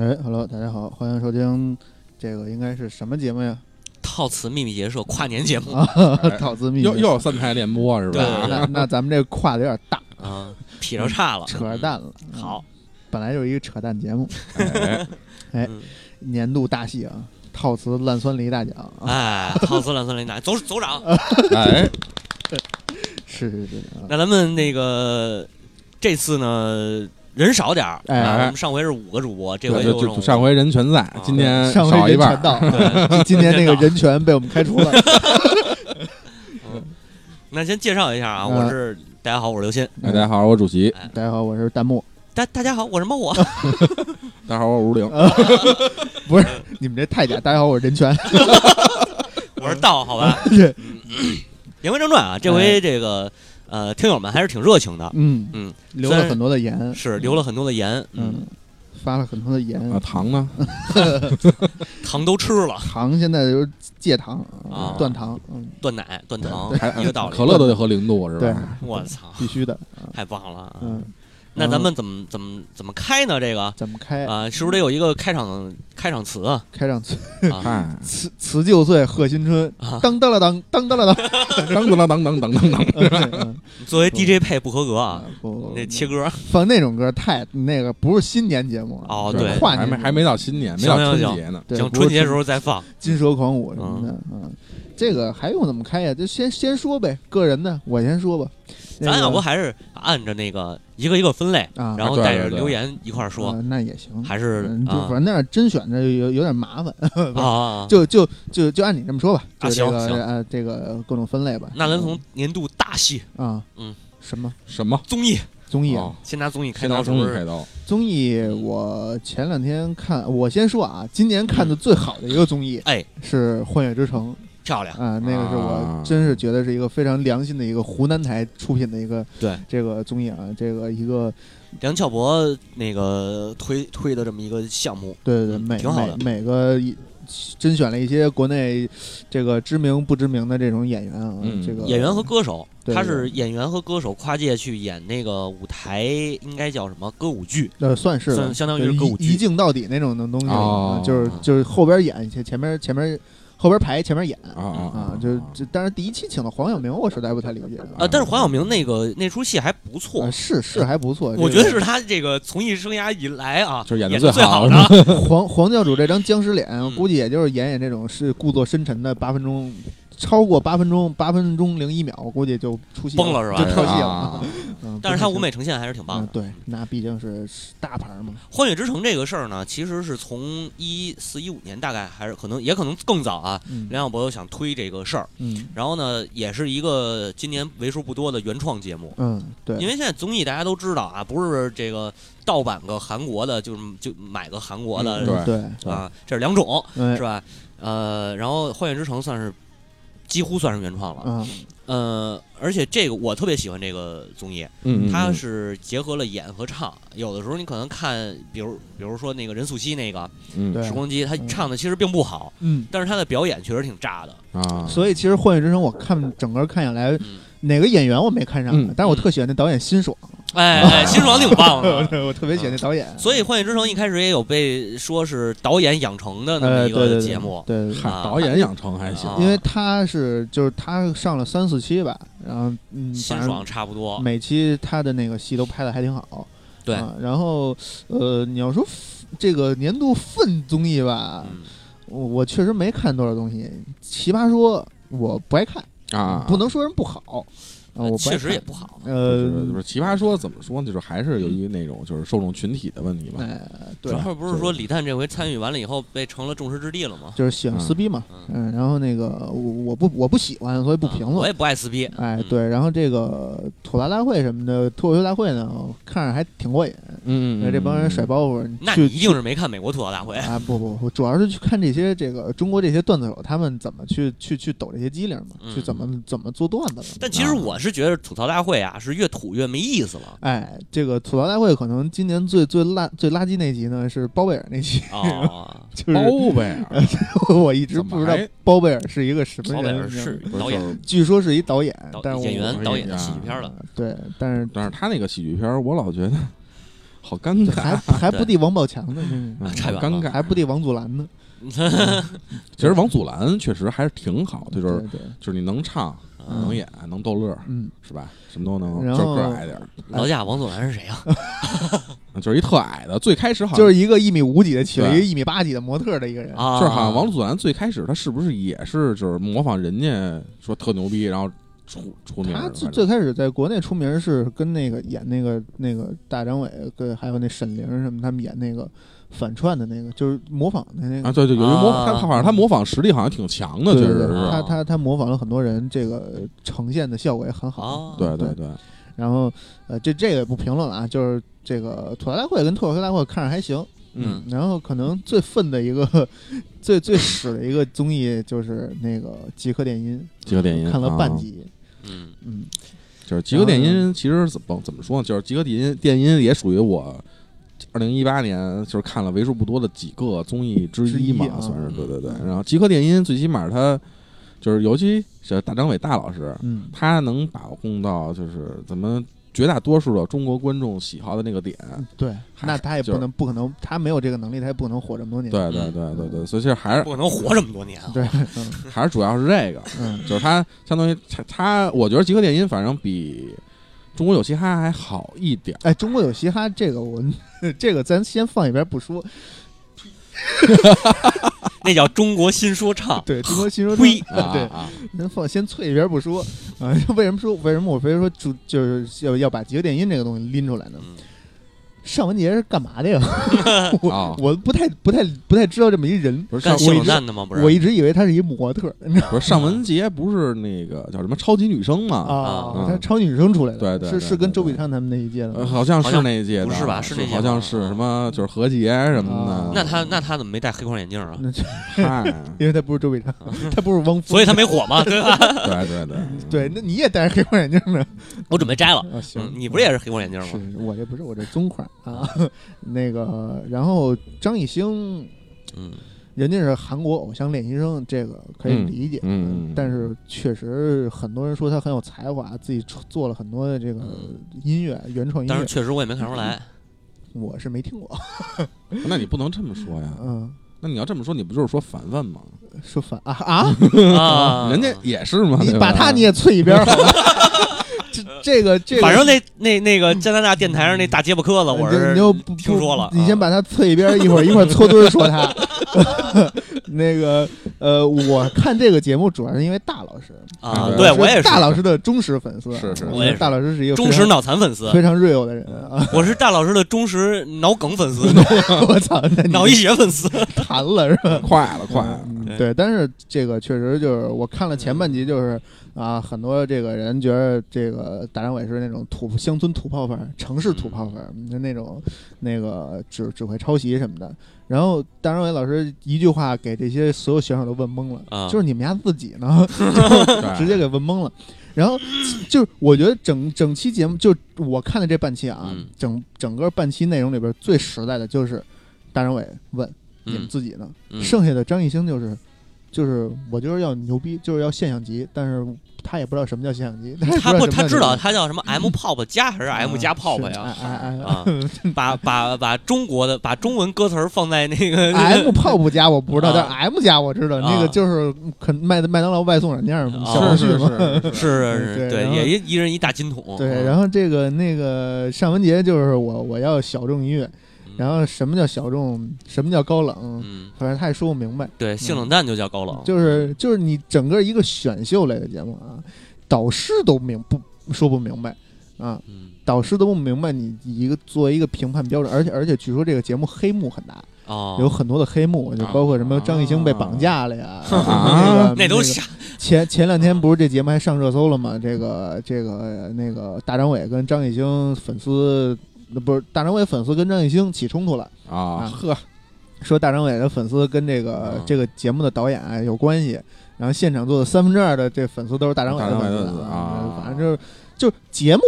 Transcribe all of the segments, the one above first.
哎，Hello，大家好，欢迎收听这个应该是什么节目呀？套词秘密结社跨年节目。套字密又又有三台联播是对吧？那那咱们这跨的有点大，啊，劈着叉了，扯着蛋了。嗯。好，本来就是一个扯淡节目，哎，年度大戏啊，套词烂酸梨大奖。啊，哎，套词烂酸梨大奖。走走长。哎，是是是啊，那咱们那个这次呢人少点儿，哎啊我们上回是五个主播，这回就上回人全在，今天上回少一半儿。人全到，今天那个人权被我们开除了。那先介绍一下啊，嗯我是大家好，我是刘鑫。哎，大家好，我是主席。大家好，我是弹幕。大大家好，我是猫我。大家好，我是吴玲。不是你们这太假。大家好，我是人权。我是道，好吧。对言归正传啊，这回这个呃听友们还是挺热情的，嗯嗯，留了很多的言，是留了很多的言，嗯，发了很多的盐啊，。糖呢？糖都吃了，糖现在就是戒糖啊断糖，嗯，断奶断糖还一个道理。可乐都得喝零度是吧对？，我操，必须的。太棒了啊！嗯，那咱们怎么怎么怎么开呢？这个怎么开？啊，是不是得有一个开场开场词啊？开场词辞辞旧岁贺新春，啊！当当了当当当了当。当当当当当当当。嗯作为 DJ 配不合格啊，不那切歌放那种歌太那个不是新年节目哦对跨年还没还没到新年，没到春节呢。对行，春节时候再放。金蛇狂舞什么的，嗯，这个还用怎么开呀？就先先说呗，个人的，我先说吧。那咱要不还是按着那个一个一个分类，啊，然后带着留言一块儿说，呃那也行，还是嗯就啊反正那样甄选的有有点麻烦，啊啊！就就就就按你这么说吧，这个行行呃这个各种分类吧。那咱从年度大戏啊嗯什么什么？综艺，综艺啊哦，先拿综艺开刀？综艺开刀。综艺我前两天看，我先说啊，今年看的最好的一个综艺哎，是《幻乐之城》漂亮，啊，那个是我啊。真是觉得是一个非常良心的一个湖南台出品的一个对。这个综艺啊，这个一个梁翘柏那个推推的这么一个项目，对对对，挺好的。每每个甄选了一些国内这个知名不知名的这种演员啊，嗯这个演员和歌手，对对他是演员和歌手跨界去演那个舞台，应该叫什么歌舞剧？呃算是算相当于是歌舞剧。一一镜到底那种的东西，就是就是后边演前前面前面后边排前面演。啊啊啊，就是这但是第一期请的黄晓明，我实在不太理解。啊，但是黄晓明那个那出戏还不错。啊，是是还不错，我觉得是他这个从艺生涯以来啊，就是演的。最好的。黄黄教主这张僵尸脸，嗯。估计也就是演演这种是故作深沉的八分钟，超过八分钟八分钟零一秒，我估计就出戏崩了是吧就跳戏了啊。嗯，但是它舞美呈现还是挺棒嗯，的。对，那毕竟是大牌嘛。《幻乐之城》这个事儿呢，其实是从一四一五年，大概还是可能也可能更早啊。嗯梁晓柏想推这个事儿，嗯然后呢，也是一个今年为数不多的原创节目。嗯，对，因为现在综艺大家都知道啊，不是这个盗版个韩国的，就是就买个韩国的、嗯对对，啊，这是两种，哎是吧？呃，然后《幻乐之城》算是几乎算是原创了，嗯，呃，而且这个我特别喜欢这个综艺，嗯，嗯它是结合了演和唱。有的时候你可能看，比如比如说那个任素汐那个嗯《时光机》，她嗯。唱的其实并不好，嗯，但是她的表演确实挺炸的。啊，所以其实《幻乐之城》我看整个看下来，嗯，哪个演员我没看上，嗯但是我特喜欢那导演辛爽，哎哎，辛爽挺棒的。我特别喜欢那导演。所以《幻乐之城》一开始也有被说是导演养成的那么呃，一对对对个节目，对对对。嗨，啊导演养成还行。啊。因为他是就是他上了三四期吧，然后嗯，辛反正爽差不多。每期他的那个戏都拍的还挺好。对。啊，然后呃，你要说 f- 这个年度粪综艺吧，嗯。我我确实没看多少东西，《奇葩说》我不爱看，啊，不能说人不好，啊，我确实也不好。呃就是，奇葩说怎么说呢？就是还是由于那种就是受众群体的问题吧。哎，对主，要不是说李诞这回参与完了以后被成了众矢之的了吗？就是喜欢撕逼嘛，嗯嗯，然后那个我我不我不喜欢，所以不评论。啊我也不爱撕逼。嗯，哎对，然后这个吐槽大会什么的，脱口秀大会呢，看着还挺过瘾。嗯因为这帮人甩包袱，那去你一定是没看美国吐槽大会。啊不不不，主要是去看这些这个中国这些段子手他们怎么去去去抖这些机灵嘛，嗯去怎么怎么做段子的。但其实我是觉得吐槽大会啊是越吐越没意思了哎，这个吐槽大会可能今年最最烂最垃圾那集呢是包贝尔那集，啊。就是包贝尔 我一直不知道包贝尔是一个什么包贝尔人，是导演据说是一导演导，但是演员、导演、的喜剧片了，对，但是但是他那个喜剧片，我老觉得好尴尬，还还不敌王宝强呢，尴尬。还不敌王祖蓝呢，其实王祖蓝确实还是挺好的，就是就是你能唱、嗯能演、能逗乐，嗯，是吧？什么都能，就是个儿矮点儿，老贾王祖蓝是谁啊？就是一特矮的。最开始好像就是一个一米五几的娶了一个一米八几的模特的一个人，啊，就是好像王祖蓝最开始他是不是也是就是模仿人家说特牛逼，然后出出名他最最开始在国内出名是跟那个演那个那个大张伟跟还有那沈凌什么他们演那个反串的那个，就是模仿的那个。啊，对对，有一模啊。他他好像他模仿实力好像挺强的，确实是。他他他模仿了很多人，这个呈现的效果也很好。啊。对对对，然后呃，这这个不评论了啊，就是这个吐槽大会跟脱口秀大会看着还行，嗯，然后可能最愤的一个最最屎的一个综艺就是那个极客电音，极客电音看了半啊集，嗯。嗯，就是极客电音，其实怎么怎么说呢？就是极客电音电音也属于我二零一八年就是看了为数不多的几个综艺之一嘛，一啊算是对对对。然后极客电音最起码他就是，尤其是大张伟大老师，嗯，他能把控到就是咱们绝大多数的中国观众喜好的那个点。对，那他也就是不能不可能，他没有这个能力，他也不可能火这么多年。对对对对对，所以其实还是不可能活这么多年啊。对，嗯还是主要是这个，嗯，就是他相当于他他，我觉得极客电音反正比中国有嘻哈还好一点儿。哎，中国有嘻哈这个我 这个咱先放一边不说，那叫中国新说唱。对，中国新说呸唱对，啊啊！放先退一边不说啊。为什么说为什么我非说就就是要要把极客电音这个东西拎出来呢？嗯尚雯婕是干嘛的呀？我、啊我不太不太不太知道这么一人，不是干性我一直冷淡的吗？不是，我一直以为她是一模特，你知道不是尚雯婕不是那个叫什么超级女生吗？啊啊，她超级女生出来的，对对对是是跟周笔畅他们那一届的呃，好像是那一届的，不是吧是那届好像是什么就是何洁什么的啊。那她那她怎么没戴黑框眼镜啊？那就嗨，因为她不是周笔畅，她不是汪峰，所以她没火嘛，对吧？对对对对。那你也戴着黑框眼镜呢？我准备摘了。啊，行嗯，，你不是也是黑框眼镜是吗？我这不是我这棕款啊，那个，然后张艺兴，嗯，人家是韩国偶像练习生，这个可以嗯理解，嗯嗯但是确实很多人说他很有才华，自己出做了很多的这个嗯音乐，原创音乐但是乐，确实我也没看出来。我是没听过，那你不能这么说呀。嗯，那你要这么说，你不就是说凡凡吗？说凡啊啊，啊，人家也是嘛，你把他你也啐一边儿好吧？这这个这个，反正那那那个加拿大电台上那大结巴磕子，我是你就不听说了。你先啊把他侧一边，一会儿一会儿搓堆儿说他。那个呃，我看这个节目主要是因为大老师啊，对对我也是大老师的忠实粉丝，是是我也是大老师是一个忠实脑残粉丝，非常 real 的人啊！我是大老师的忠实脑梗粉丝，我操，脑溢血粉丝。弹了是吧？快了快了。对，但是这个确实就是我看了前半集，就是啊，很多这个人觉得这个大张伟是那种土乡村土炮粉、城市土炮粉，就那种那个只只会抄袭什么的。然后大张伟老师一句话给这些所有选手都问懵了，啊。就是你们家自己呢，对。直接给问懵了。然后就是我觉得整整期节目，就我看的这半期啊，嗯。整整个半期内容里边最实在的就是大张伟问你们嗯自己呢，嗯。剩下的张艺兴就是就是我就是要牛逼，就是要现象级，但是他也不知道什么叫现象级，他不，他知道他叫什么 M pop 加还是 M 加 pop 呀？啊是哎哎啊，把把把中国的把中文歌词儿放在那个 M pop 加我不知道，啊但是 M 加我知道，那个啊就是肯麦麦当劳外送软件嘛，啊小程序是嘛。是是 对，也一一人一大金桶。对，然后这个那个尚雯婕就是我我要小众音乐，嗯然后什么叫小众，什么叫高冷，嗯，反正他也说不明白。对，性冷淡就叫高冷，就是就是你整个一个选秀类的节目啊，导师都明不说不明白啊，嗯。导师都不明白你一个作为一个评判标准，而且而且据说这个节目黑幕很大，哦，有很多的黑幕，就包括什么张艺兴被绑架了呀，那个个那都是前前两天不是这节目还上热搜了吗？这个这个那个大张伟跟张艺兴粉丝。不是大张伟粉丝跟张艺兴起冲突了，啊，呵，说大张伟的粉丝跟这个、嗯这个节目的导演啊有关系，然后现场坐的三分之二的这粉丝都是大张伟的粉丝啊反正就是就是节目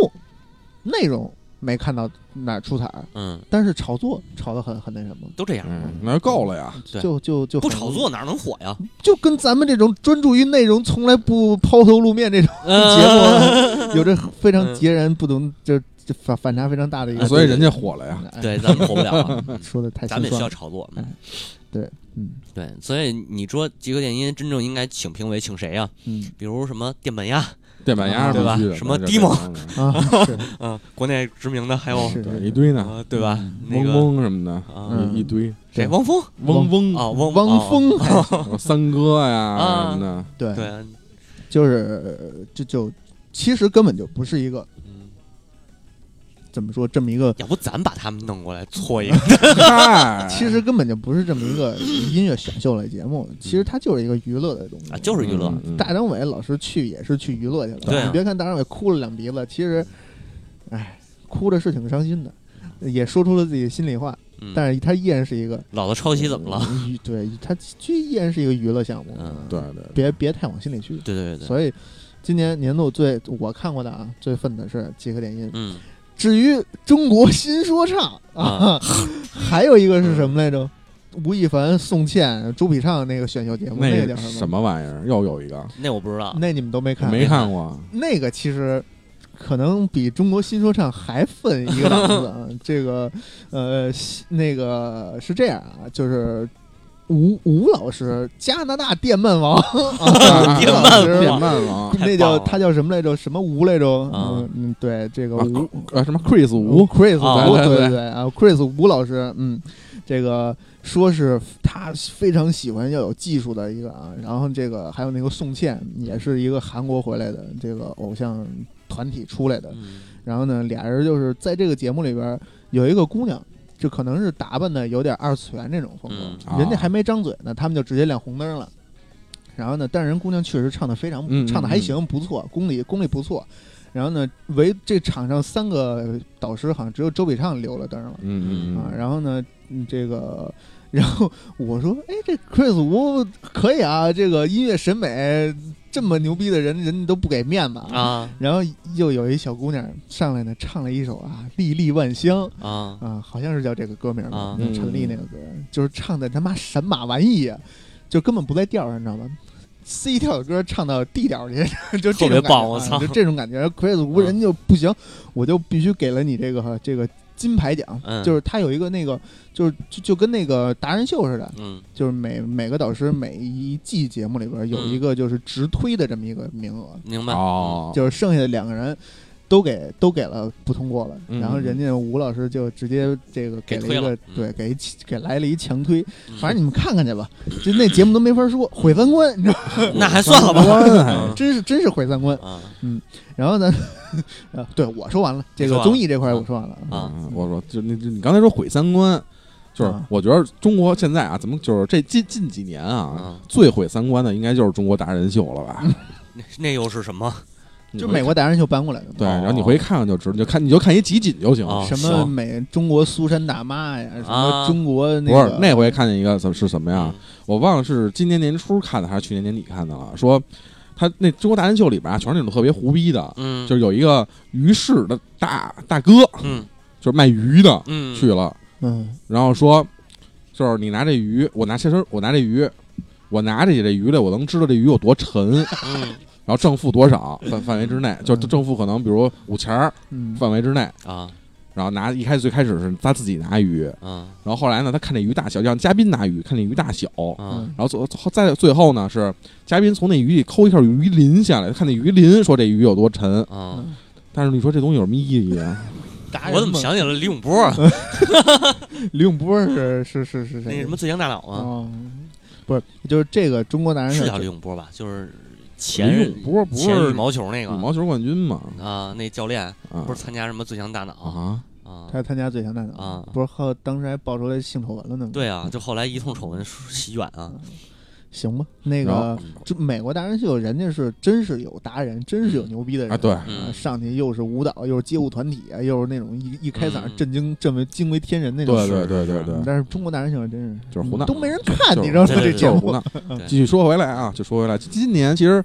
内容没看到哪儿出彩儿，嗯，但是炒作炒的很很那什么，都这样，嗯，那就够了呀。对就就就不炒作哪能火呀？就跟咱们这种专注于内容、从来不抛头露面这种嗯节目，有着非常截然不同，就就反反差非常大的一个。所以人家火了呀。哎对，咱们火不了啊，说的太咱们也需。要炒作。嗯对，嗯对，所以你说极客电音真正应该请评委请谁呀？嗯比如什么电板鸭，电板鸭对吧什么这 Demo 啊，是 嗯，国内知名的还有一堆呢，呃对吧？那嗡嗡什么的，啊，嗯一一堆谁？汪峰汪峰啊，汪汪 哦峰，三哥呀啊什么的，对，对，就是就就其实根本就不是一个嗯，怎么说这么一个，要不咱把他们弄过来搓一个？嗨，其实根本就不是这么一个音乐选秀类节目，其实它就是一个娱乐的东西。啊，就是娱乐。大张伟老师去也是去娱乐去了，对。啊你别看大张伟哭了两鼻子，其实，哎，哭的是挺伤心的，也说出了自己心里话，嗯，但是他依然是一个，老子抄袭怎么了？对他就依然是一个娱乐项目，嗯。对对，别别太往心里去。对对对对，所以今年年度最我看过的啊，最愤的是极客电音。嗯至于中国新说唱啊，还有一个是什么来着？吴亦凡、宋茜、朱笔畅那个选秀节目，那那个叫什什么玩意儿？又有一个那我不知道。那你们都没看？没看过，那个其实可能比中国新说唱还分一个档次啊。这个呃，那个是这样啊，就是吴吴老师，加拿大电鳗王。啊，电鳗老师电鳗王，那叫他叫什么来着？什么吴来着？啊。嗯嗯，对，这个啊吴。呃，什么 Chris 吴？Chris 吴，啊对对对。对啊，Chris 吴老师，嗯，这个说是他非常喜欢要有技术的一个啊，然后这个还有那个宋茜，也是一个韩国回来的这个偶像团体出来的，嗯。然后呢，俩人就是在这个节目里边有一个姑娘。就可能是打扮的有点二次元那种风格，嗯人家还没张嘴呢，他们就直接亮红灯了。然后呢，但是人姑娘确实唱的非常，嗯嗯唱的还行，不错，功力功力不错。然后呢，唯这场上三个导师好像只有周笔畅留了灯了、啊。嗯嗯嗯，然后呢，嗯这个，然后我说，哎，这 Chris 吴可以啊，这个音乐审美这么牛逼的人，人家都不给面子啊。啊然后又有一小姑娘上来呢，唱了一首啊《粒粒万香》啊啊，好像是叫这个歌名吧啊，陈粒那个歌，就是唱的他妈神马玩意呀，就根本不在调上，你知道吗？C 调的歌唱到 D 调去，就这种特别感觉啊棒我操就这种感觉。Chris 无人就不行，我就必须给了你这个这个金牌奖，嗯。就是他有一个那个，就是就就跟那个达人秀似的，嗯。就是每每个导师每一季节目里边有一个就是直推的这么一个名额，明白。哦，就是剩下的两个人都给都给了不通过了，嗯然后人家吴老师就直接这个给了一个对给给来了一强推，嗯。反正你们看看去吧，就那节目都没法说，毁三观，你知道吗？那还算了吧。真是真是毁三观。啊。然后呢，啊，对我说完了，这个综艺这块我说完了。啊。嗯。我说，就你你刚才说毁三观，就是啊。我觉得中国现在啊，怎么就是这近近几年啊啊，最毁三观的应该就是中国达人秀了吧？那那又是什么？就美国达人秀搬过来的。对，哦然后你回去看看就知道，你就看你就看一集锦就行。哦什么美中国苏珊大妈呀，什么啊中国那不是那回看见一个怎是什么呀？嗯我忘了是今年年初看的还是去年年底看的了。说他那中国达人秀里边啊，全是那种特别胡逼的，嗯，就是有一个鱼市的大大哥，嗯就是卖鱼的嗯去了，嗯然后说，就是你拿这鱼，我拿其实我拿这鱼，我拿起这鱼来，我能知道这鱼有多沉，然嗯后正负多少范范围之内，就正负可能比如五钱儿嗯范围之内，啊然后拿一开始最开始是他自己拿鱼，啊然后后来呢，他看这鱼大小，让嘉宾拿鱼，看这鱼大小，啊然后最后在最后呢是嘉宾从那鱼里抠一块鱼鳞下来，看那鱼鳞，说这鱼有多沉。啊！嗯但是你说这东西有什么意义啊？我怎么想起了李永波 啊？李永波是是是是谁？那什么最强大脑啊？哦，不是，就是这个中国男人是叫李永波吧？就是前任不是不是羽毛球那个羽毛球冠军嘛？啊，那教练啊不是参加什么最强大脑啊，啊？他参加最强大脑啊不是后当时还爆出来性丑闻了呢吗？对啊，就后来一通丑闻席卷啊。行吧，那个后就美国达人秀，人家是真是有达人，真是有牛逼的人啊，对，嗯上去又是舞蹈，又是街舞团体啊，又是那种一一开嗓嗯震惊、震为惊为天人那种。对对对对对，但是中国达人秀真是就是胡闹都没人看，你知道吗？这节目就是胡闹。继续说回来啊，就说回来，今年其实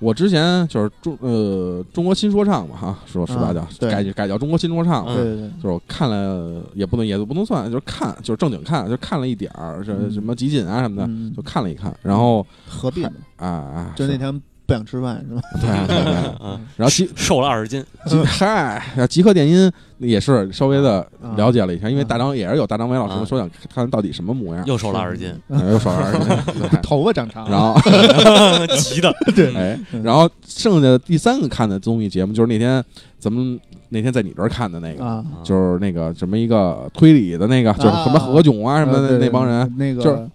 我之前就是中呃中国新说唱嘛哈，说实话叫啊改改叫中国新说唱嘛，嗯。对对对，就是我看了也不能也不能算，就是看就是正经看，就看了一点儿，这嗯。什么集锦啊什么的，嗯。就看了一看，然后合并的，啊啊，就那天不想吃饭是吧？对对对，嗯，然后极瘦了二十斤，极嗨，然后极客电音也是稍微的啊了解了一下，因为大张也是有大张伟老师啊。说想看到底什么模样，又瘦了二十斤，又瘦了二十斤。头发长长，然后 急的，对。哎，嗯。然后剩下的第三个看的综艺节目就是那天咱们那天在你这儿看的那个，啊，就是那个什么一个推理的那个，就是什么何炅啊什么的啊对那帮人那就是个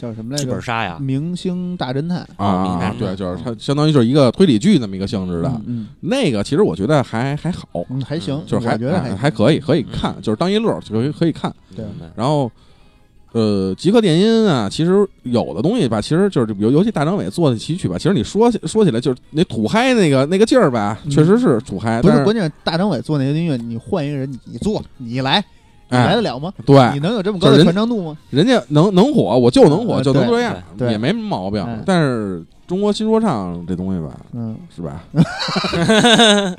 叫什么来着剧本？杀呀，明星大侦探。啊啊，对，就是它相当于就是一个推理剧那么一个性质的。嗯。嗯。那个其实我觉得还还好，嗯，还行，就是还觉得还可以，可以看，就是当一乐就可以可以看。对。然后，呃，极客电音啊，其实有的东西吧，其实就是尤尤其大张伟做的戏曲吧，其实你说说起来就是那土嗨那个那个劲儿吧，嗯。确实是土嗨，但不是关键是大张伟做那些音乐，你换一个人，你做，你来，来得了吗？对你能有这么高的传唱度吗？人家能能火，我就能火，呃就能这样，也没毛病哎。但是中国新说唱这东西吧，嗯，是吧？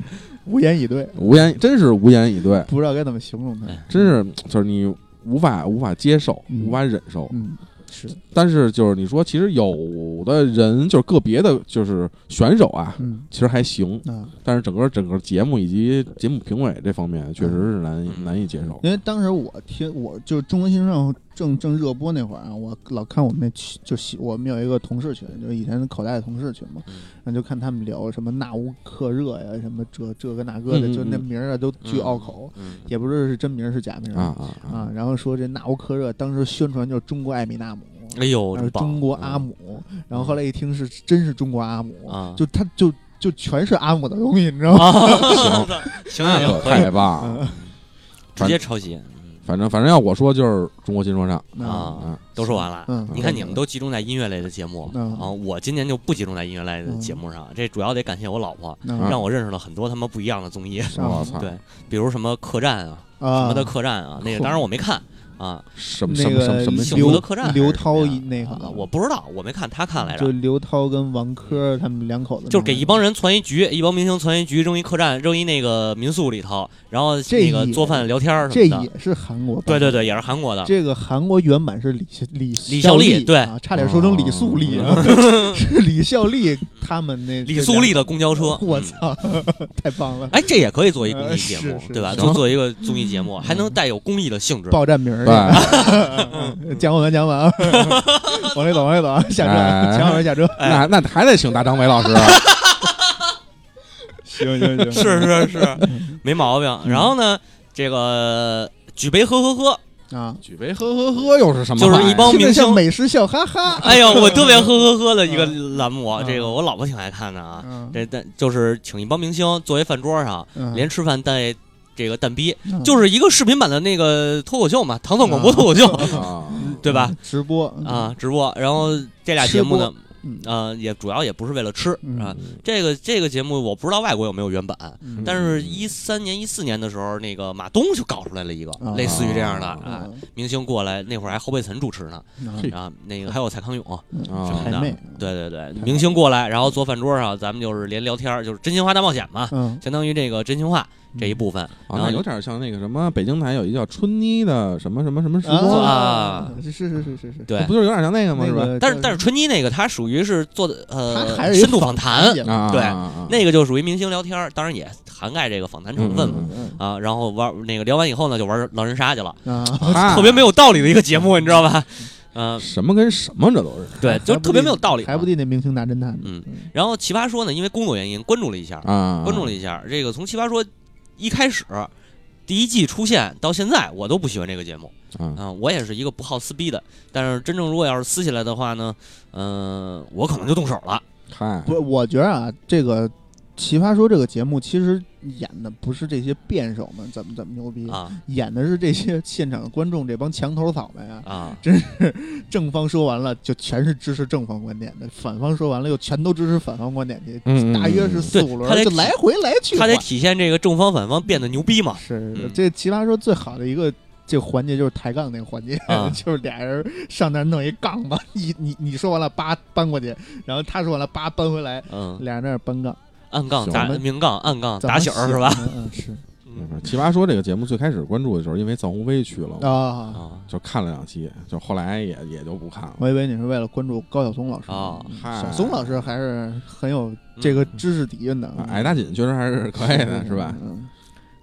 无言以对，无言，真是无言以对，不知道该怎么形容它。哎真是就是你无法无法接受，嗯无法忍受。嗯，是，但是就是你说，其实有的人就是个别的，就是选手啊，嗯。其实还行，啊，但是整个整个节目以及节目评委这方面，确实是难嗯。难以接受。因为当时我听，我就中国新说唱正正热播那会儿啊，我老看我们那群，就喜我们有一个同事群，就是以前口袋的同事群嘛，嗯然后就看他们聊什么纳乌克热呀，什么这这个那个的，就那嗯名儿啊都巨拗口，嗯也不知道是真名儿是假名儿啊啊。然后说这纳乌克热当时宣传就是中国艾米纳姆，哎呦，中国阿姆，然后后来一听是真是中国阿姆，啊，就他就就全是阿姆的东西，你知道吗？啊，行 行可以，太棒了！直接抄袭，反正反正要我说，就是中国新说唱啊啊，都说完了。嗯，你看你们都集中在音乐类的节目嗯。啊，我今年就不集中在音乐类的节目上，这主要得感谢我老婆，嗯。让我认识了很多他妈不一样的综艺，我操，对，比如什么客栈啊，啊。什么的客栈啊，那个当然我没看啊，什么什么那个什么什么幸福刘的客栈刘涛什么呀？那个。啊我不知道，我没看，他看来着。就着。刘涛跟王珂他们两口子，就是给一帮人攒一局，一帮明星攒一局，扔一客栈，扔一那个民宿里头，然后那个做饭聊天儿这什么的。也是韩国版对对对，也是韩国的。这个韩国原版是李李李孝利对。啊，差点说成李素丽啊，是李孝利他们那李素丽的公交车，我嗯操，太棒了！哎，这也可以做一公益呃节目对吧？是就做一个综艺节目，还能带有公益的性质。报站名儿，对，讲完讲完啊，往里走往里走啊，下车，哎。前面下车，哎。那那还得请大张伟老师啊。行行行，是是是，没毛病。然后呢，这个举杯喝喝喝，啊，举杯喝喝喝又是什么就是？一帮明星。美食笑哈哈，哎呦，我特别呵呵呵的一个栏目，嗯这个我老婆挺爱看的啊。嗯这但就是请一帮明星坐一饭桌上，嗯连吃饭带这个蛋逼，嗯就是一个视频版的那个脱口秀嘛，糖蒜广播脱口秀，啊，对吧？直播啊，直播。然后这俩节目呢嗯。呃，也主要也不是为了吃嗯。啊。这个这个节目我不知道外国有没有原版，嗯。但是一三年、一四年的时候，那个马东就搞出来了一个啊。类似于这样的啊。啊，明星过来，那会儿还侯佩岑主持呢，啊。那个还有蔡康永，什么的，对对对，明星过来，然后坐饭桌上，咱们就是连聊天儿，就是真心话大冒险嘛，嗯，相当于这个真心话这一部分，啊，然后那有点像那个什么，北京台有一叫春妮的什么什么什么时啊光，啊是是是是是是，对不就是有点像那个吗？是吧？但是但是春妮那个，它属于是做的呃还是深度访谈，对那个就属于明星聊天儿，当然也涵盖这个访谈成分嘛。啊，然后玩那个聊完以后呢，就玩狼人杀去了，特别没有道理的一个节目，你知道吧？嗯、什么跟什么，这都是对，就特别没有道理。还不。地那明星大侦探，嗯然后奇葩说呢，因为工作原因关注了一下，啊，关注了一下这个从奇葩说一开始第一季出现到现在，我都不喜欢这个节目啊啊、我也是一个不好撕逼的，但是真正如果要是撕起来的话呢，嗯、我可能就动手了。嗨，不是，我觉得啊，这个《奇葩说》这个节目其实演的不是这些辩手们怎么怎么牛逼，啊演的是这些现场的观众这帮墙头草们啊。啊！正方说完了，就全是支持正方观点的；反方说完了，又全都支持反方观点的。嗯，嗯大约是嗯四五对他就来回来去。他得体现这个正方反方变得牛逼嘛。是嗯这《奇葩说》最好的一个这个环节就是抬杠那个环节，啊 就是俩人上那弄一杠吧，你你你说完了，叭搬过去，然后他说完了，叭搬回来，嗯，俩人在那儿搬杠，暗杠打明杠暗杠打醒儿是吧？嗯，是嗯奇葩说这个节目最开始关注的时候，因为臧鸿飞去了，啊。啊，就看了两期，就后来也也就不看了。我以为你是为了关注高晓松老师啊小松老师还是很有这个知识底蕴的啊，矮大紧确实还是可以的，是吧？嗯，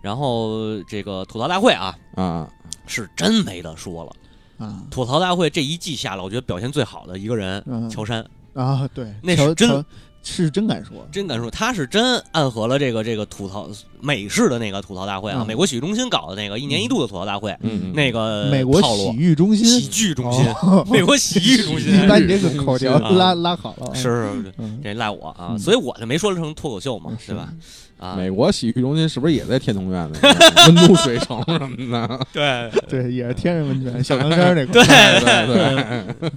然后这个吐槽大会啊，啊，是真没得说了。嗯啊吐槽大会这一季下来，我觉得表现最好的一个人，嗯乔杉，啊，对，那是真是真敢说，真敢说，他是真暗合了这个这个吐槽美式的那个吐槽大会啊，嗯。美国喜剧中心搞的那个一年一度的吐槽大会，嗯，那个美国套路洗浴中喜心，剧中心，哦美国洗浴中心你把你这个口条啊拉拉好了，是是是嗯，这赖我啊，嗯。所以我就没说成脱口秀嘛，是对吧？啊，美国洗浴中心是不是也在天通苑呢？温度水城什么的？对，对，也是天然温泉，小凉 山那块对儿，对对对，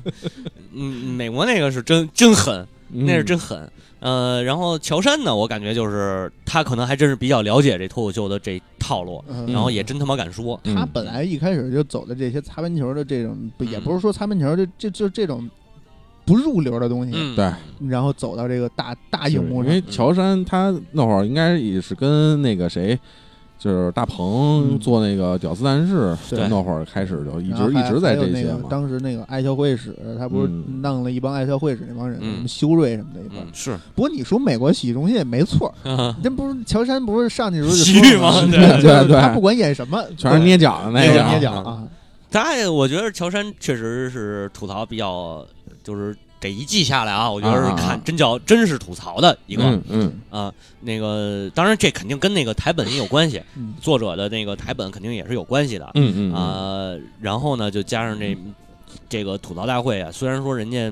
嗯，美国那个是真真狠，嗯。那是真狠。呃，然后乔杉呢，我感觉就是他可能还真是比较了解这脱口秀的这套路，嗯然后也真他妈敢说。嗯他本来一开始就走的这些擦边球的这种，不也嗯不是说擦边球，就就就这种不入流的东西，嗯，对，然后走到这个大大荧幕上因为，乔杉他那会儿应该也是跟那个谁，就是大鹏嗯。做那个《屌丝男士》对。那会儿开始就一直一直在这些嘛。当时那个爱笑会使，他不是嗯。弄了一帮爱笑会室那帮人，嗯。什么修睿什么的一帮嗯。是，不过你说美国喜剧中心也没错，这不是乔杉不是上去时候就洗浴吗说了 对对对。他不管演什么，全是捏脚的那个，捏脚啊，他也我觉得乔杉确实是吐槽比较，就是这一季下来啊，我觉得是看真叫真是吐槽的一个嗯嗯啊。那个当然这肯定跟那个台本也有关系，嗯作者的那个台本肯定也是有关系的嗯嗯啊。然后呢，就加上这这个吐槽大会啊，虽然说人家。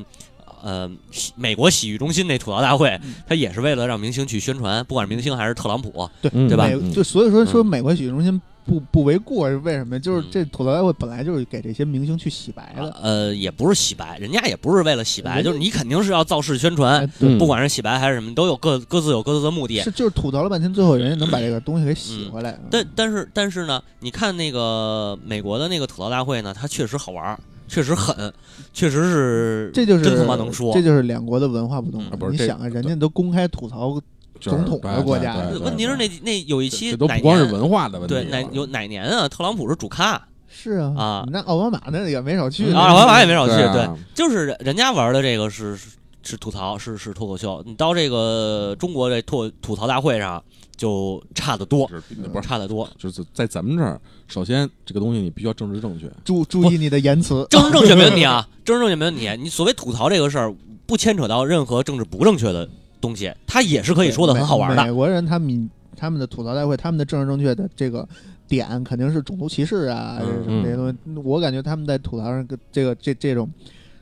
呃，洗美国洗浴中心那吐槽大会嗯，他也是为了让明星去宣传，不管是明星还是特朗普，对，对吧就所以说说嗯美国洗浴中心不不为过是为什么？就是嗯这吐槽大会本来就是给这些明星去洗白的，呃，也不是洗白，人家也不是为了洗白，就是你肯定是要造势宣传，不管是洗白还是什么，都有各各自有各自的目的。是就是吐槽了半天，最后人家能把这个东西给洗回来。但但是但是呢，你看那个美国的那个吐槽大会呢，它确实好玩儿，确实狠，确实是这就是真他妈能说这。就是两国的文化不同嗯啊不是你想啊，人家都公开吐槽就是总统的国家问题是那那有一期这都哪年不光是文化的问题对，哪有哪年啊？特朗普是主咖是啊啊那奥巴马那也没少去奥巴马也没少去，对，就是人人家玩的这个是是是吐槽，是是脱口秀。你到这个中国这吐吐槽大会上就差得多，不是差得多。就是在咱们这儿，首先这个东西你必须要政治正确，注注意你的言辞。政治正确没问题啊，政治正确没问题。你所谓吐槽这个事儿，不牵扯到任何政治不正确的东西，他也是可以说的很好玩的。美美国人他们他们的吐槽大会，他们的政治正确的这个点肯定是种族歧视啊，什么这些东西。我感觉他们在吐槽上跟这个这这种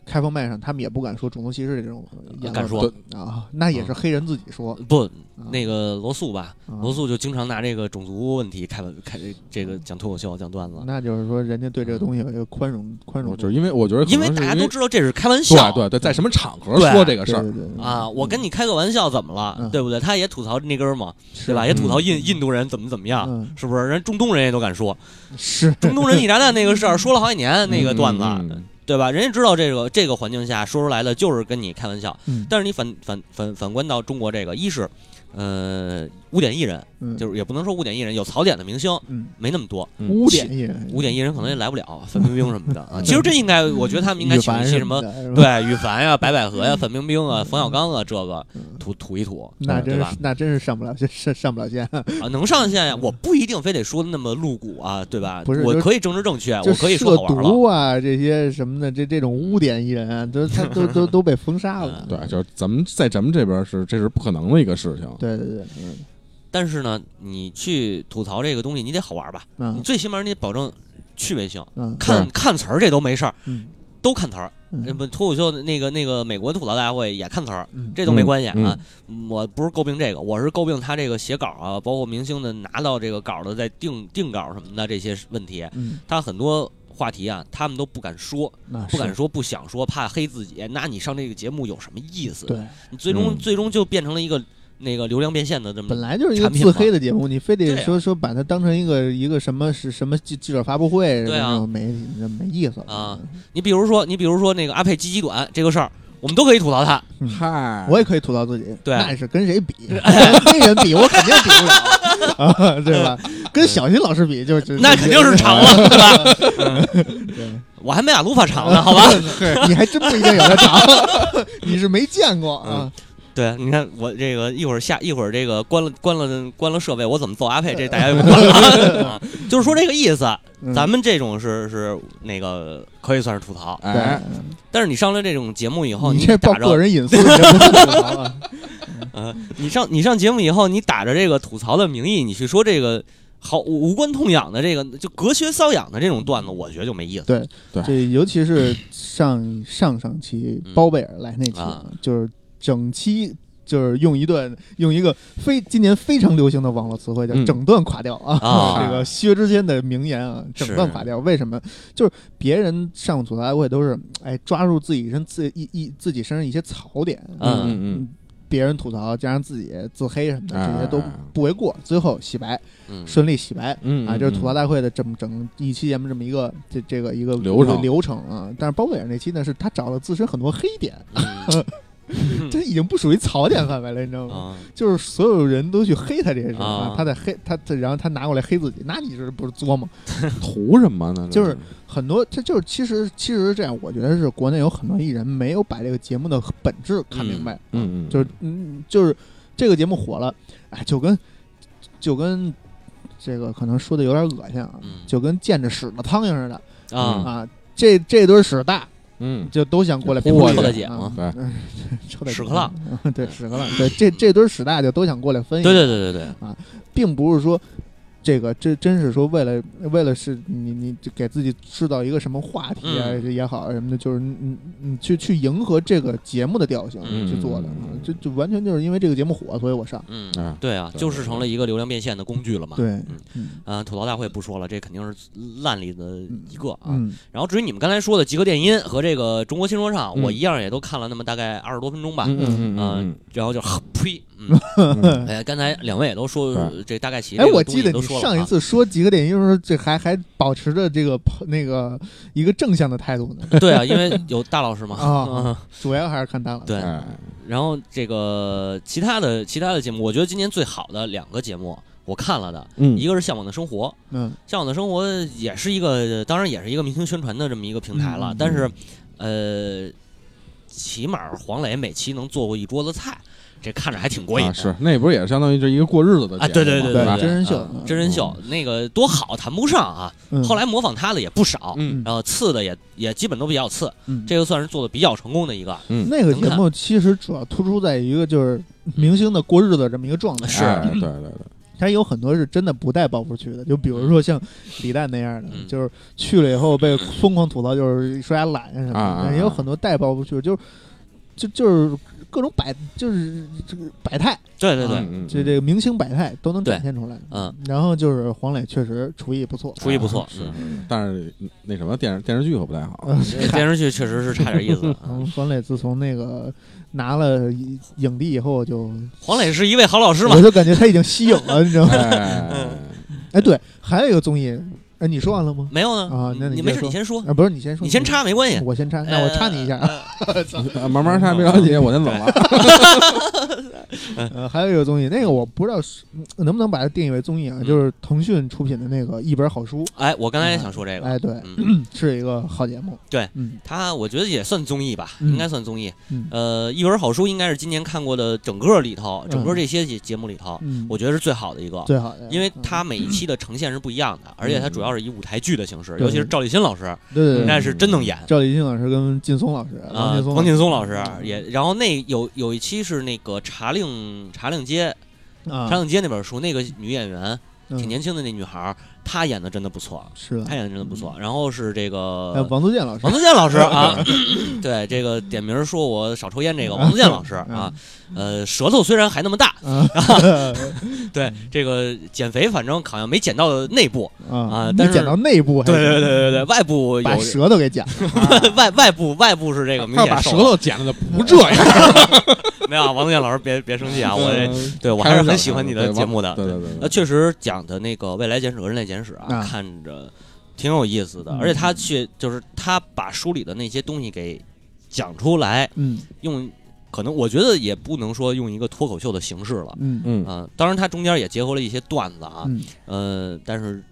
开放麦上，他们也不敢说种族歧视这种言论。敢说。啊，那也是黑人自己说。不，啊。那个罗素吧，啊。罗素就经常拿这个种族问题开玩开这个讲脱口秀、讲段子，那就是说，人家对这个东西有一个宽容宽容，就是因为我觉得可因为大家都知道这是开玩笑。对对对，在什么场合对说这个事儿，啊，我跟你开个玩笑怎么了，嗯。对不对？他也吐槽那根儿嘛，对吧？也吐槽嗯印印度人怎么怎么样，嗯。是不是？人中东人也都敢说，是。中东人一炸弹那个事儿说了好几年那个段子，嗯。嗯对吧？人家知道这个这个环境下说出来的就是跟你开玩笑，嗯但是你反反反反观到中国这个，一是呃污点艺人，嗯就是也不能说污点艺人，有槽点的明星嗯没那么多，嗯污点艺人，污点艺人可能也来不了，范冰冰什么的啊。其实这应该，我觉得他们应该请一些什么。对，羽凡呀、白百合呀、范冰冰啊、冯小刚啊，这个嗯吐吐一吐，那真是？那真是上不了上上不了线，啊，能上线呀，我不一定非得说的那么露骨啊，对吧？不是我可以政治正确，我可以说。毒啊这些什么的，这这种污点艺人啊，都他都 都都被封杀了。嗯对，就是咱们在咱们这边是这是不可能的一个事情，对对对，嗯但是呢，你去吐槽这个东西，你得好玩吧？你嗯最起码你得保证趣味性，嗯看看词儿这都没事儿，嗯都看词儿。嗯呃不，脱口秀那个那个美国吐槽大会也看词儿，嗯这都没关系嗯啊。我不是诟病这个，我是诟病他这个写稿啊，包括明星的拿到这个稿的在定定稿什么的这些问题，嗯，他很多话题啊，他们都不敢说，不敢说，不想说，怕黑自己。那你上这个节目有什么意思？对，你最终、嗯最终就变成了一个那个流量变现的这么本来就是一个自黑的节目，你非得说说把它当成一个一个什么是什么记记者发布会，对啊没那没意思啊。你比如说，你比如说那个阿佩鸡鸡短这个事儿，我们都可以吐槽他。嗯嗨，我也可以吐槽自己，对那是跟谁比？跟黑人比，我肯定比不了 啊，对吧？跟小新老师比，就是那肯定是长了，对吧？对，我还没阿鲁法长呢，好吧？你还真不一定有他长，你是没见过啊。对，你看我这个一会儿下一会儿这个关了关了关了设备，我怎么揍阿佩？这大家就不管了 啊。就是说这个意思，嗯咱们这种是是那个可以算是吐槽，对哎，，但是你上了这种节目以后，你这报打着个人隐私，你这不是吐槽啊？呃，你上你上节目以后，你打着这个吐槽的名义，你去说这个好无关痛痒的这个就隔靴搔痒的这种段子，我觉得就没意思。对对这尤其是上上上期嗯包贝尔来那期啊，就是整期。就是用一段用一个非今年非常流行的网络词汇叫嗯“整段垮掉”啊，啊 这个薛之谦的名言啊，“整段垮掉”。为什么？就是别人上吐槽大会都是哎抓住自己身自一一自己身上一些槽点，嗯嗯嗯别人吐槽加上自己自黑什么的，这些都哎不为过，最后洗白，嗯，顺利洗白。嗯啊，就是吐槽大会的这么整一期节目这么一个这这个一个流程流程啊。但是包贝尔那期呢，是他找了自身很多黑点，嗯 这已经不属于槽点范围了，你知道吗？啊，就是所有人都去黑他这些事他在黑他，他然后他拿过来黑自己，那你这不是作吗？图什么呢？就是很多，这就是其实其实是这样，我觉得是国内有很多艺人没有把这个节目的本质看明白，嗯嗯，就是嗯就是这个节目火了，哎，就跟就跟这个可能说的有点恶心啊，嗯就跟见着屎的苍蝇似的。啊，啊，这这堆屎大，嗯。就都想过来泼分一臭大点啊姐嘛。对嗯 臭大屎壳郎。嗯 对屎壳郎，对这这堆屎大就都想过来分一对对，对对对。啊，并不是说这个这真是说为了为了是你你给自己制造一个什么话题啊、嗯也好什么的，就是你你你去去迎合这个节目的调性嗯去做的，嗯这就就完全就是因为这个节目火，所以我上。嗯啊，对啊，对就是成了一个流量变现的工具了嘛。对，嗯吐槽大会不说了，这肯定是烂里的一个啊。嗯然后至于你们刚才说的极客电音和这个中国新说唱，嗯我一样也都看了那么大概二十多分钟吧。嗯嗯啊嗯然后就 呸，哎，刚才两位也都说这大概其哎，我记得你都说了啊上一次说几个电影的时候，这还还保持着这个那个一个正向的态度呢。对啊，因为有大老师嘛。啊嗯 主要还是看大老师。对。哎，然后这个其他的其他的节目，我觉得今年最好的两个节目我看了的，嗯。一个是《向往的生活》，嗯《向往的生活》也是一个，当然也是一个明星宣传的这么一个平台了，嗯。但是，呃，起码黄磊每期能做过一桌子菜，这看着还挺过瘾啊，是那不是也相当于就一个过日子的啊，节目对对对对，真人秀真人秀那个多好谈不上啊。嗯，后来模仿他的也不少，嗯然后次的也也基本都比较次，嗯这个算是做的比较成功的一个。嗯，那个节目其实主要突出在一个就是明星的过日子这么一个状态。是哎对对对，他有很多是真的不带包袱去的，就比如说像李诞那样的，嗯就是去了以后被疯狂吐槽，就是说他懒啊什么的。啊啊啊也有很多带包袱去的，就是就就是各种百，就是这个百态，对对对，嗯嗯这这个明星百态都能展现出来。嗯，然后就是黄磊确实厨艺不错，厨艺不错啊，是。嗯，但是那什么电视电视剧可不太好，电视剧确实是差点意思。嗯 嗯，黄磊自从那个拿了影帝以后就，黄磊是一位好老师嘛。我，就感觉他已经吸影了，你知道吗？哎，哎，对，还有一个综艺，哎，你说完了吗？没有呢啊那你你没事，你先说，啊，不是你先说，你先，插没关系。我先插，那我插你一下。呃。啊慢慢插，别着急，我先走了。呃，还有一个综艺，那个我不知道能不能把它定义为综艺啊，嗯就是腾讯出品的那个一本好书。哎，我刚才也想说这个，哎，对，嗯，是一个好节目。对嗯它我觉得也算综艺吧，嗯应该算综艺。嗯呃，一本好书应该是今年看过的整个里头，整个这些节节目里头，嗯，我觉得是最好的一个。最好的，因为嗯它每一期的呈现是不一样的，而且它主要是以舞台剧的形式，尤其是赵立新老师，对那是真能演赵立新老师跟劲松老师，啊。王劲松老师嗯也，然后那有有一期是那个茶令茶令街啊，茶令街那本书，那个女演员嗯挺年轻的那女孩，她演的真的不错，是她演的真的不错。然后是这个王自健老师王自健老师 啊，对这个点名说我少抽烟这个王自健老师 啊，呃，舌头虽然还那么大，啊对这个减肥反正好像没减到内部，啊啊但是没剪到内部对，对对对对，外部有把舌头给剪了。外外部外部是这个明他把舌头减了的不这样，没有，王东健老师别别生气啊，我对我还是很喜欢你的节目的。对对对确实讲的那个未来简史和人类简史啊，啊看着挺有意思的，嗯而且他去就是他把书里的那些东西给讲出来，嗯用可能我觉得也不能说用一个脱口秀的形式了，嗯。嗯。啊，当然它中间也结合了一些段子啊，嗯。呃，但是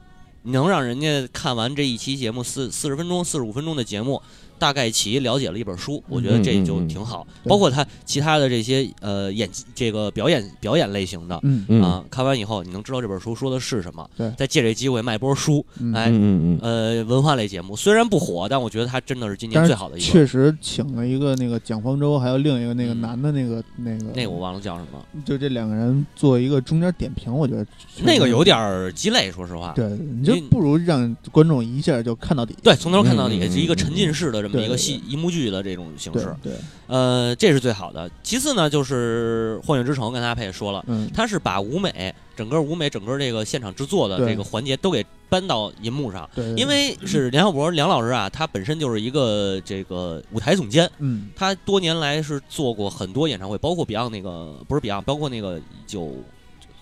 能让人家看完这一期节目四四十分钟、四十五分钟的节目，大概其了解了一本书，我觉得这就挺好。对包括他其他的这些呃演技这个表演表演类型的。嗯嗯啊，看完以后你能知道这本书说的是什么，对再借这机会卖波书，嗯哎，嗯嗯呃，文化类节目虽然不火，但我觉得它真的是今年最好的一个。确实请了一个那个蒋方舟，还有另一个那个嗯男的那个那个那个我忘了叫什么，就这两个人做一个中间点评，我觉得那个有点鸡肋，说实话。对，你就不如让观众一下就看到底。对，从头看到底，是一个嗯沉浸式的这么一个戏一幕剧的这种形式。对，呃，这是最好的。其次呢，就是《幻影之城》，刚才阿佩也说了，嗯，它是把舞美整个舞美整个这个现场制作的这个环节都给搬到银幕上。因为是梁晓博梁老师啊，他本身就是一个这个舞台总监，嗯他多年来是做过很多演唱会，包括 Beyond 那个不是 Beyond，包括那个九，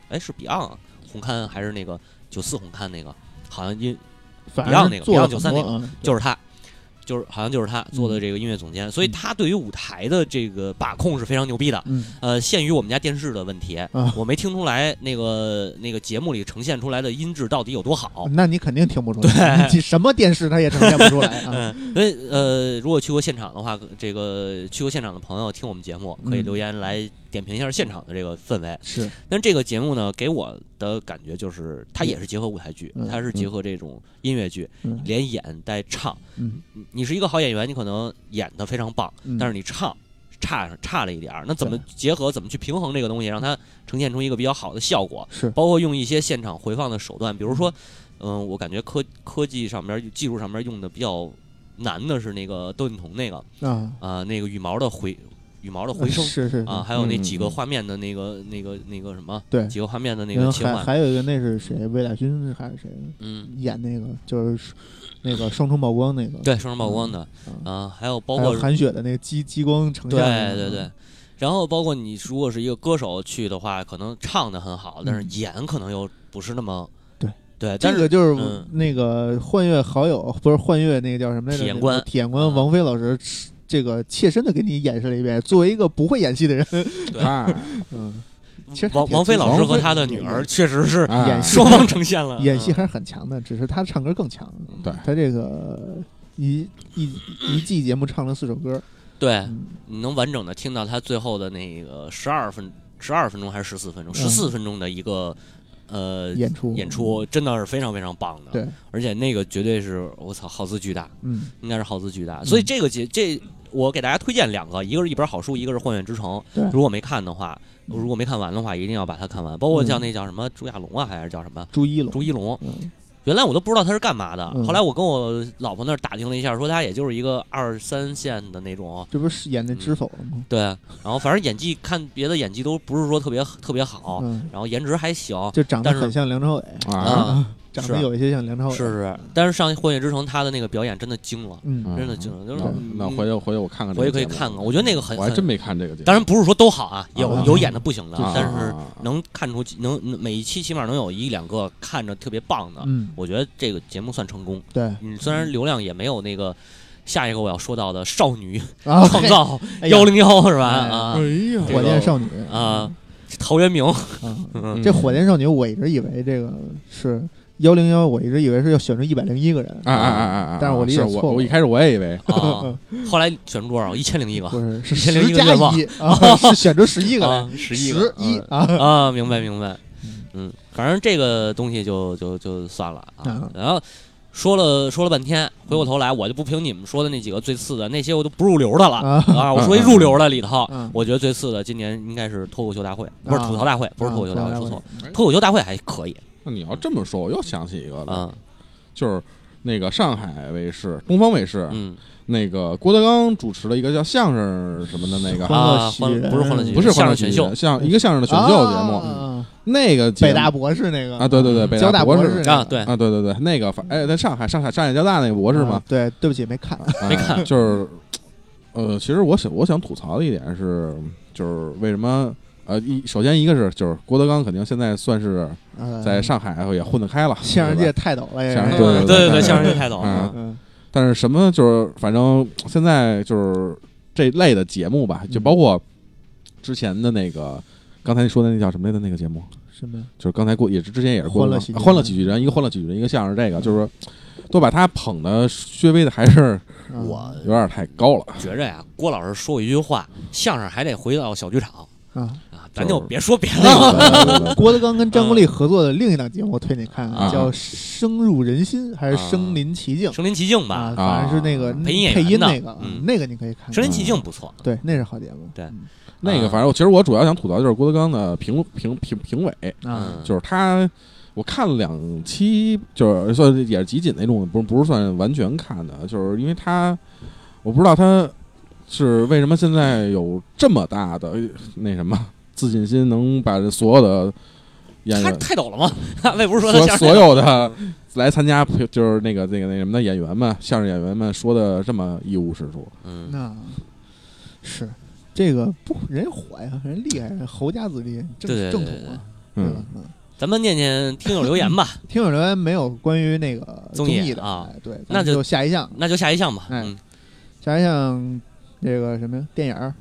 哎是 Beyond 啊红磡还是那个九四红勘那个，好像因 Beyond 那个 Beyond 九三那个就是他，就是好像就是他做的这个音乐总监，所以他对于舞台的这个把控是非常牛逼的。嗯。呃，限于我们家电视的问题，啊，我没听出来那个那个节目里呈现出来的音质到底有多好。那你肯定听不出来，对。什么电视他也呈现不出来啊。嗯，所以呃，如果去过现场的话，这个去过现场的朋友听我们节目，可以嗯。留言来点评一下现场的这个氛围。是，但这个节目呢，给我的感觉就是，它也是结合舞台剧，嗯它是结合这种音乐剧，嗯连演带唱。嗯你你是一个好演员，你可能演的非常棒，嗯但是你唱差差了一点儿，那怎么结合，怎么去平衡这个东西，让它呈现出一个比较好的效果？是，包括用一些现场回放的手段，比如说，嗯、我感觉科科技上面、技术上面用的比较难的是那个窦靖童那个啊，啊、那个羽毛的回羽毛的回声是是啊，是，还有那几个画面的那个那个那个什么，对。几个画面的那个切换，还有一个那是谁？魏大勋还是谁嗯，演那个？就是那个双重曝光那个。对，双重曝光的嗯啊，还有包括韩雪的那个激激光成像对。对对，然后包括你如果是一个歌手去的话，可能唱的很好，但是嗯演可能又不是那么对对，但是这个就是嗯那个幻乐好友，不是幻乐那个叫什么来着？体验官体验官嗯王菲老师，这个切身的给你演示了一遍。作为一个不会演戏的人，对。哎嗯，其实王王菲老师和她的女儿确实是哎演戏双方呈现了。嗯演戏还是很强的，只是他唱歌更强。对。他这个一一一季节目唱了四首歌，对，嗯。你能完整的听到他最后的那个十二分十二分钟还是十四分钟，嗯十四分钟的一个呃演出演出，真的是非常非常棒的。对，而且那个绝对是我操耗资巨大，嗯应该是耗资巨大。所以这个节这我给大家推荐两个，一个是一本好书，一个是《幻乐之城》。对如果没看的话，如果没看完的话，一定要把它看完。包括嗯像那叫什么朱亚龙啊，还是叫什么朱一龙，朱一龙，嗯原来我都不知道他是干嘛的。嗯后来我跟我老婆那儿打听了一下，说他也就是一个二三线的那种。这不是演那知否了吗？对，然后反正演技看别的演技都不是说特别特别好，嗯，然后颜值还行，就长得但是很像梁朝伟，啊，啊，长得有一些像梁朝伟。是是。但是上《幻乐之城》他的那个表演真的惊了，嗯，嗯真的惊了，就是那那回去回去我看看这回去个节目，可以看看，我觉得那个很很我还真没看这个当然不是说都好啊，有啊有演的不行的，啊但是啊能看出能能每一期起码能有一两个看着特别棒的，嗯，我觉得这个节目算成功。对嗯，虽然流量也没有那个下一个我要说到的少女啊，创造 幺零幺是吧？哎啊哎呀，火箭少女啊，陶渊明，这火箭少女我一直以为这个是幺零幺，我一直以为是要选出一百零一个人，啊啊啊啊啊！但是我理解错了我我一开始我也以为。啊，后来选出多少？一千零一个。不是是一千零一十加一啊，是选出十一个十一十一啊，啊，明白明白。嗯，嗯，反正这个东西就就就算了啊。啊。然后说了说了半天，回过头来我就不评你们说的那几个最次的，那些我都不入流的了。啊。啊。我说一入流的里头嗯，我觉得最次的今年应该是脱口秀大会，不是啊吐槽大会，不是脱口秀大会，啊说错脱口秀大会还可以那你要这么说，我又想起一个了，啊，就是那个上海卫视、东方卫视嗯。那个郭德纲主持了一个叫相声什么的那个，啊，不是欢乐喜剧不是相声选秀像一个相声的选秀节目，啊那个北大博士那个啊，对对对，北交大博士博士那个啊，对，啊，对对对，那个反哎，在上海上海上海交大那个博士嘛啊，对，对不起没看，啊没看就是呃，其实我想我想吐槽的一点是，就是为什么呃，一首先一个是就是郭德纲肯定现在算是呃在上海也混得开了，相声界泰斗了，也相声是对对对对，相声界太懂嗯了。嗯。但是什么就是反正现在就是这类的节目吧，就嗯。包括之前的那个刚才你说的那叫什么来的那个节目，什么？就是刚才过也是之前也是欢乐喜剧人欢乐喜剧人，一个欢乐喜剧人，一个相声这个，就是说都把他捧的稍微的还是嗯。我有点太高了。觉着呀，郭老师说过一句话，相声还得回到小剧场啊，啊，咱就别说别的 郭德纲跟张国立合作的另一档节目，我推荐你看啊叫《深入人心》还是《身临其境》身临其境啊？吧，反正是那个配音配音那个，嗯。那个你可以看。身临其境不错。对，那是好节目。对。嗯。那个，反正我其实我主要想吐槽就是郭德纲的评评评评委，啊，嗯。就是他，我看了两期，就是算也是集锦那种，不是不是算完全看的，就是因为他，我不知道他是为什么现在有这么大的那什么自信心，能把这所有的演他员，太抖了吗？我也不是说他所所相声有的来参加就是那个那个那什么的演员们，相声演员们说的这么一无是处，嗯，那是这个不人火呀，人厉害，侯家子弟正对对对正统对啊，对吧嗯，？嗯咱们念念听友留言吧，听友留言没有关于那个综艺的啊哎对，那就咱们就下一项，那就下一项吧。哎嗯，下一项这个什么呀？电影儿。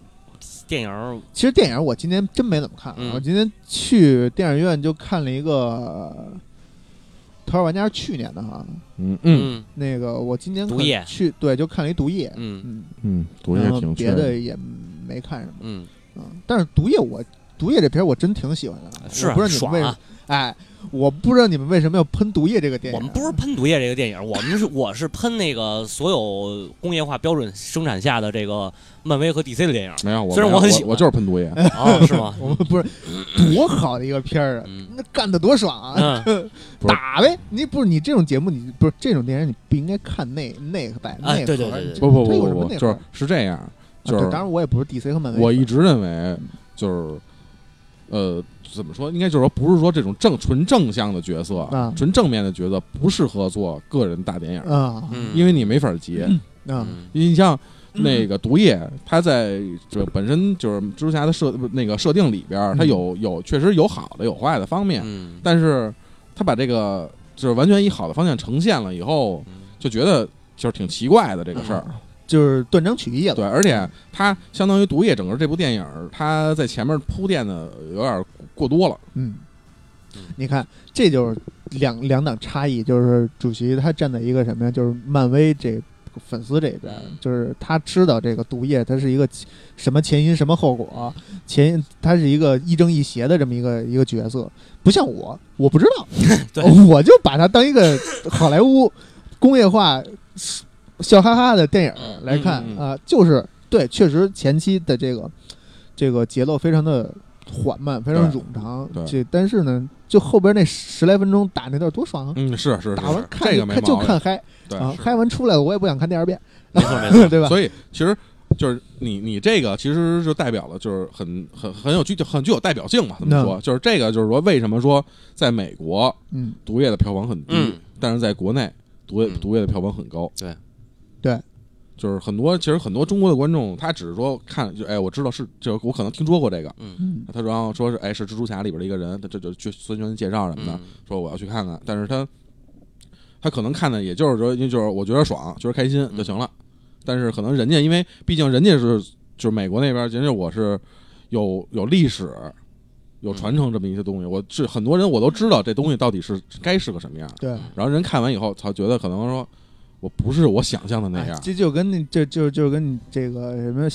电影其实电影我今天真没怎么看，啊嗯。我今天去电影院就看了一个《头号玩家》，是去年的哈。嗯嗯。嗯。那个我今年可毒液。去对，就看了一《毒液》，嗯。嗯，嗯，毒液挺别的也没看什么。嗯，嗯。但是《毒液》我《毒液》这片我真挺喜欢的，是我不知道你们为什么！哎，我不知道你们为什么要喷《毒液》这个电影。我们不是喷毒液这个电影，我们是 我是喷那个所有工业化标准生产下的这个漫威和 DC 的电影没有，我虽然我很喜欢我就是喷毒液，啊，是吗？我们不是多好的一个片儿啊，嗯那干的多爽啊！嗯，打呗！你不是你这种节目，你不是这种电影，你不应该看内内在哎内核。对对对对不不不不不，就是这样，啊就是对当然我也不是 DC 和漫威，我一直认为，就是，呃，怎么说？应该就是说，不是说这种正纯正向的角色，啊纯正面的角色不适合做个人大电影，啊嗯因为你没法接。啊嗯你像那个毒液，它在就本身就是蜘蛛侠的设不那个设定里边儿，它有有确实有好的有坏的方面，嗯，但是它把这个就是完全以好的方向呈现了以后，嗯就觉得就是挺奇怪的这个事儿。就是断章取义了。对，而且它相当于《毒液》整个这部电影，它在前面铺垫的有点过多了。嗯嗯，你看，这就是两两档差异，就是主席他站在一个什么呀？就是漫威这粉丝这边，嗯就是他知道这个毒液它是一个什么前因什么后果，前他是一个亦正亦邪的这么一个一个角色，不像我，我不知道，我就把它当一个好莱坞工业化笑哈哈的电影来看啊、就是对，确实前期的这个这个节奏非常的缓慢，非常冗长。对这但是呢，就后边那十来分钟打那段多爽啊！嗯，是是是打完看，这个没看就看嗨对啊，嗨完出来了，我也不想看第二遍，没错没错，对吧？所以其实就是你你这个其实就代表了就是很很很有具很具有代表性嘛。怎么说？就是这个就是说为什么说在美国嗯，毒液的票房很低，嗯但是在国内毒液嗯毒液的票房很高。对对，就是很多其实很多中国的观众他只是说看就哎我知道是就我可能听说过这个。嗯嗯他然后说是哎是蜘蛛侠里边的一个人，他这就去孙权介绍什么的，嗯说我要去看看，但是他他可能看的也就是说，就是我觉得爽，觉得开心就行了。但是可能人家因为毕竟人家是就是美国那边，人家我是有有历史。有传承这么一些东西，我是很多人我都知道这东西到底是该是个什么样，对。然后人看完以后，他觉得可能说我不是我想象的那哎样，这就跟你这就就跟你这个什么，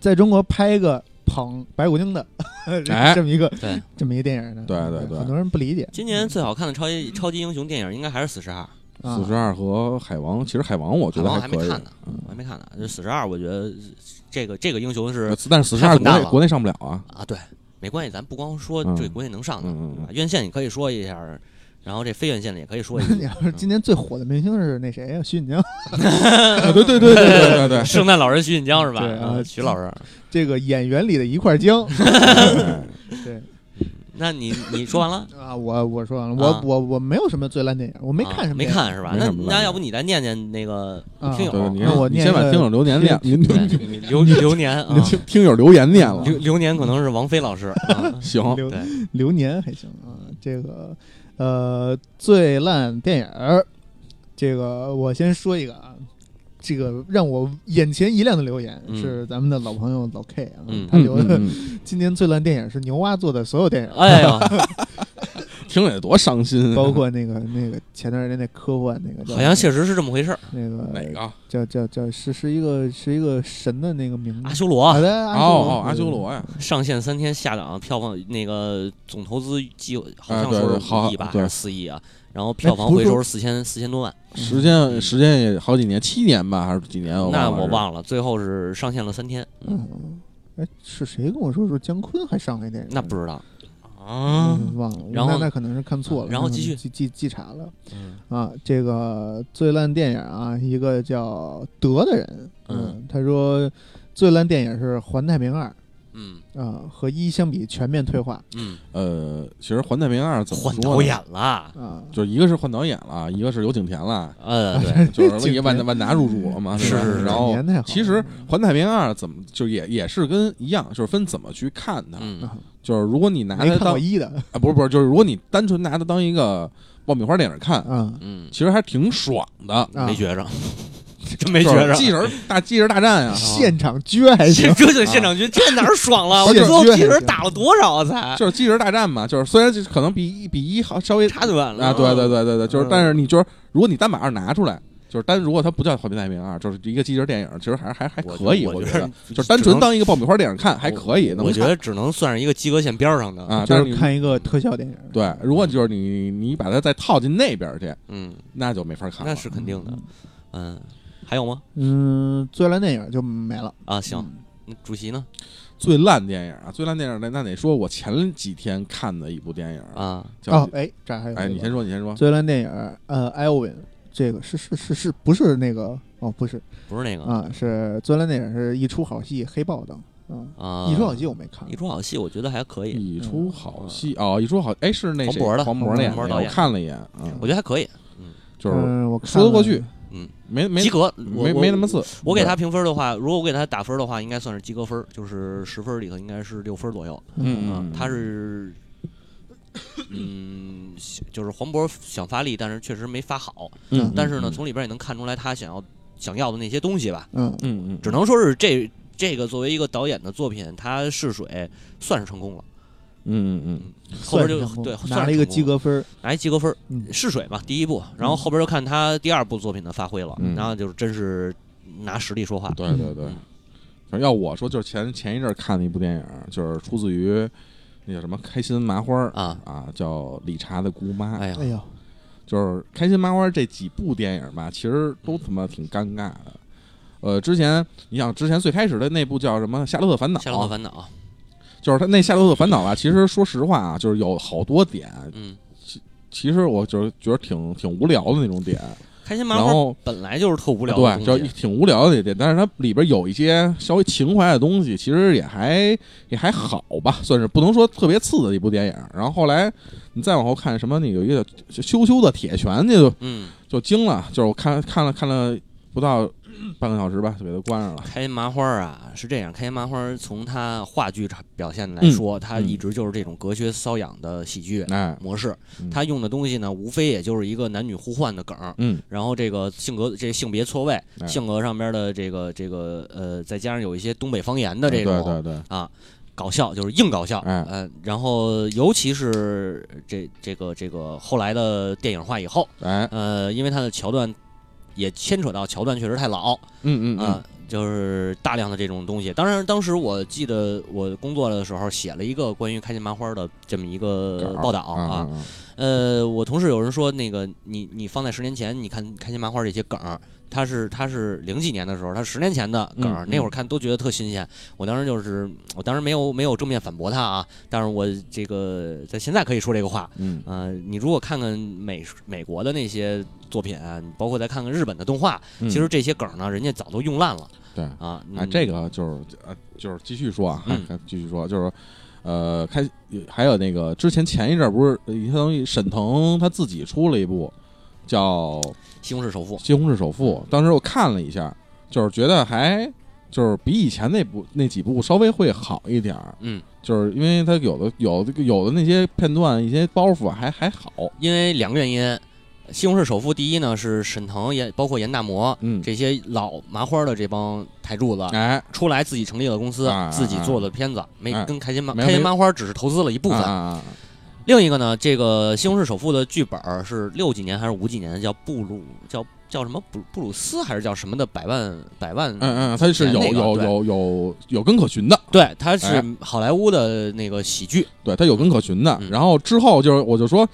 在中国拍一个捧白骨精的，哎这么一个对。这么一个电影呢，对对对很多人不理解。今年最好看的超级超级英雄电影应该还是《死侍二》，啊四十二和海王，其实海王我觉得还可以，还没看呢，我还没看呢。就《死侍二》，我觉得这个这个英雄是但是四十二太混蛋了国内国内上不了啊，啊，对，没关系，咱不光说嗯这个国内能上的，院线你可以说一下，然后这非院线的也可以说一你下。要是今年最火的明星是那谁呀？徐锦江，啊对对对对对对对，圣诞老人徐锦江是吧？对啊嗯徐老师，这个演员里的一块姜。哎对，那你你说完了？啊，我我说完了，啊我我我没有什么最烂电影，我没看什么，啊没看是吧？那那要不你再念念那个啊听友，你让我先把听友留言念，您对留留年啊，听听友留言念了，留留年可能是王菲老师。啊行，流对，留年还行啊。这个呃，最烂电影儿，这个我先说一个啊。这个让我眼前一亮的留言嗯是咱们的老朋友老 K 啊，嗯他留的嗯嗯 今年最烂电影是牛蛙做的所有电影，哎呦，听着得多伤心啊，包括那个那个前段时间那科幻那个好像确实是这么回事儿。那个哪个？叫叫叫是是一个是一个神的那个名字阿修罗啊，对阿修罗哦哦，阿修罗呀，上线三天下档，票房那个总投资计好像说是五亿吧，对还是四亿啊？然后票房回收是四千四千多万，时间时间也好几年，七年吧，还是几年？那忘了是。我忘了，最后是上线了三天，嗯，嗯，哎，是谁跟我说说姜昆还上那电影？那不知道。啊，嗯忘了，然后那那可能是看错了，然后继续。记记记查了嗯。啊。这个最烂电影啊，一个叫德的人，嗯，他说最烂电影是《环太平二嗯》啊，和一相比全面退化。嗯，呃，其实《环太平洋二》怎么换导演了，啊。就是一个是换导演了，一个是有景甜了，呃，对，就是也万达万达入主了嘛，是是是然后其实《环太平洋二》怎么就也也是跟一样，就是分怎么去看它。嗯。啊。就是如果你拿它当一的啊，不是不是，就是如果你单纯拿它当一个爆米花电影看，嗯嗯，其实还挺爽的。啊。没觉着，真没觉就是着。机器人大机器人大战啊，现场撅还行这，这就现场撅，这哪儿爽了？我现最后其实场剧还行打了多少啊才？就是机器人大战嘛，就是虽然可能比一比一好稍微差远了啊，对对对对对，就是嗯但是你就是如果你单把二拿出来，就是单如果它不叫《环太平二》，就是一个机器人电影，其实还还还可以，我觉得得就是单纯当一个爆米花电影看还可以，我觉得只能算是一个及格线边儿上的。啊，就是但是你看一个特效电影。对，如果就是你你把它再套进那边去，嗯，那就没法看了。那是肯定的。嗯，还有吗？嗯，最烂电影就没了。啊，行，那主席呢？最烂电影啊，最烂电影那那得说我前几天看的一部电影，啊，叫哦，哎，这儿还有哎，你先说，你先说。最烂电影，呃，艾欧文，这个是是是是不是那个？哦，不是。不是那个。啊，是最烂电影是一出好戏，黑豹的。啊。啊，一出好戏我没看。一，出好戏，我觉得还可以，一出好戏哦，一出好哎是那谁？黄渤的。黄渤那演的，我看了一眼，嗯，我觉得还可以，嗯。就是嗯，我说得过去，嗯，没没及格。没没那么次。我给他评分的话，如果我给他打分的话，应该算是及格分，就是十分里头应该是六分左右。啊嗯嗯，他是，嗯，就是黄渤想发力，但是确实没发好。嗯，但是呢，嗯从里边也能看出来他想要想要的那些东西吧。嗯嗯嗯，只能说是这这个作为一个导演的作品，他试水算是成功了。嗯嗯嗯后边就对拿了一个及格，分儿。拿一及格分试水嘛，第一步，然后后边就看他第二部作品的发挥了，嗯然后就是真是拿实力说话。对对对嗯。反正要我说，就是前前一阵儿看的一部电影，就是出自于那叫什么《开心麻花》啊啊，叫《理查的姑妈》。哎呀哎，呦，就是《开心麻花》这几部电影吧，其实都他妈挺尴尬的。呃，之前你想，之前最开始的那部叫什么《夏洛特烦恼》，夏洛特烦恼，就是他那《夏洛特烦恼》啊，其实说实话啊，就是有好多点，嗯，其实我就是觉得挺挺无聊的那种点。开心麻花然后本来就是特无聊的对，就，挺无聊的那点，但是它里边有一些稍微情怀的东西，其实也还也还好吧，算是不能说特别次的一部电影。然后后来你再往后看什么，那有一个叫羞羞的铁拳，就嗯，就惊了，就是我看看了看了不到 半个小时吧，就给它关上了。开心麻花啊是这样，开心麻花从它话剧表现来说，它一直就是这种隔靴搔痒的喜剧哎，模式。嗯它用的东西呢，无非也就是一个男女互换的梗然后这个性格这性别错位，哎性格上边的这个这个呃，再加上有一些东北方言的这种对对对，啊。搞笑就是硬搞笑，嗯呃，然后尤其是这这个这个后来的电影化以后，哎，呃，因为它的桥段也牵扯到桥段确实太老，嗯嗯啊、就是大量的这种东西。当然，当时我记得我工作的时候写了一个关于开心麻花的这么一个嗯，报道啊啊。呃，我同事有人说，那个你你放在十年前，你看开心麻花这些梗儿，他是他是零几年的时候，他十年前的梗那会儿看都觉得特新鲜。我当时就是，我当时没有没有正面反驳他啊，但是我这个在现在可以说这个话。嗯呃，你如果看看美美国的那些作品啊，你包括再看看日本的动画，嗯其实这些梗儿呢，人家早都用烂了对。啊。哎，嗯这个就是呃，就是继续说啊，嗯继续说，就是呃，开还有那个之前前一阵儿不是呃相当于沈腾他自己出了一部叫《西红柿首富，西红柿首富》，当时我看了一下，就是觉得还就是比以前那部那几部稍微会好一点儿，嗯，就是因为他有的有的有的那些片段一些包袱还还好，因为两个原因。西红柿首富第一呢是沈腾也，包括严大魔嗯，这些老麻花的这帮台柱子，哎，出来自己成立了公司，啊自己做的片子，没哎。跟开心麻开心麻花只是投资了一部分。另一个呢，这个《西红柿首富》的剧本是六几年还是五几年的，叫布鲁叫叫什么布布鲁斯还是叫什么的百万百万？嗯嗯，他是有那个有有有有根可循的，对，它是哎好莱坞的那个喜剧。对他有根可循的。嗯然后之后就是我就说，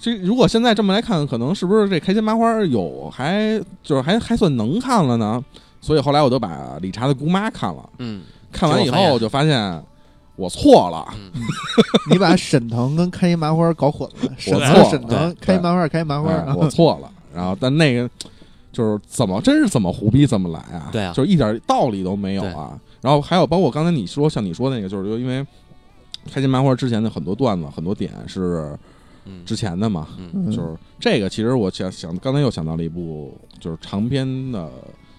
这如果现在这么来看，可能是不是这开心麻花有还就是还还算能看了呢？所以后来我就把理查的姑妈看了，嗯，看完以后我就发现我错了，你把沈腾跟开心麻花搞混了，沈错腾沈腾，开心麻花开心麻花哎啊，我错了。然后但那个就是怎么真是怎么胡逼怎么来啊？对啊就是一点道理都没有啊。然后还有包括刚才你说像你说那个，就是因为开心麻花之前的很多段子很多点是嗯之前的嘛，嗯嗯就是这个，其实我想想，刚才又想到了一部就是长篇的，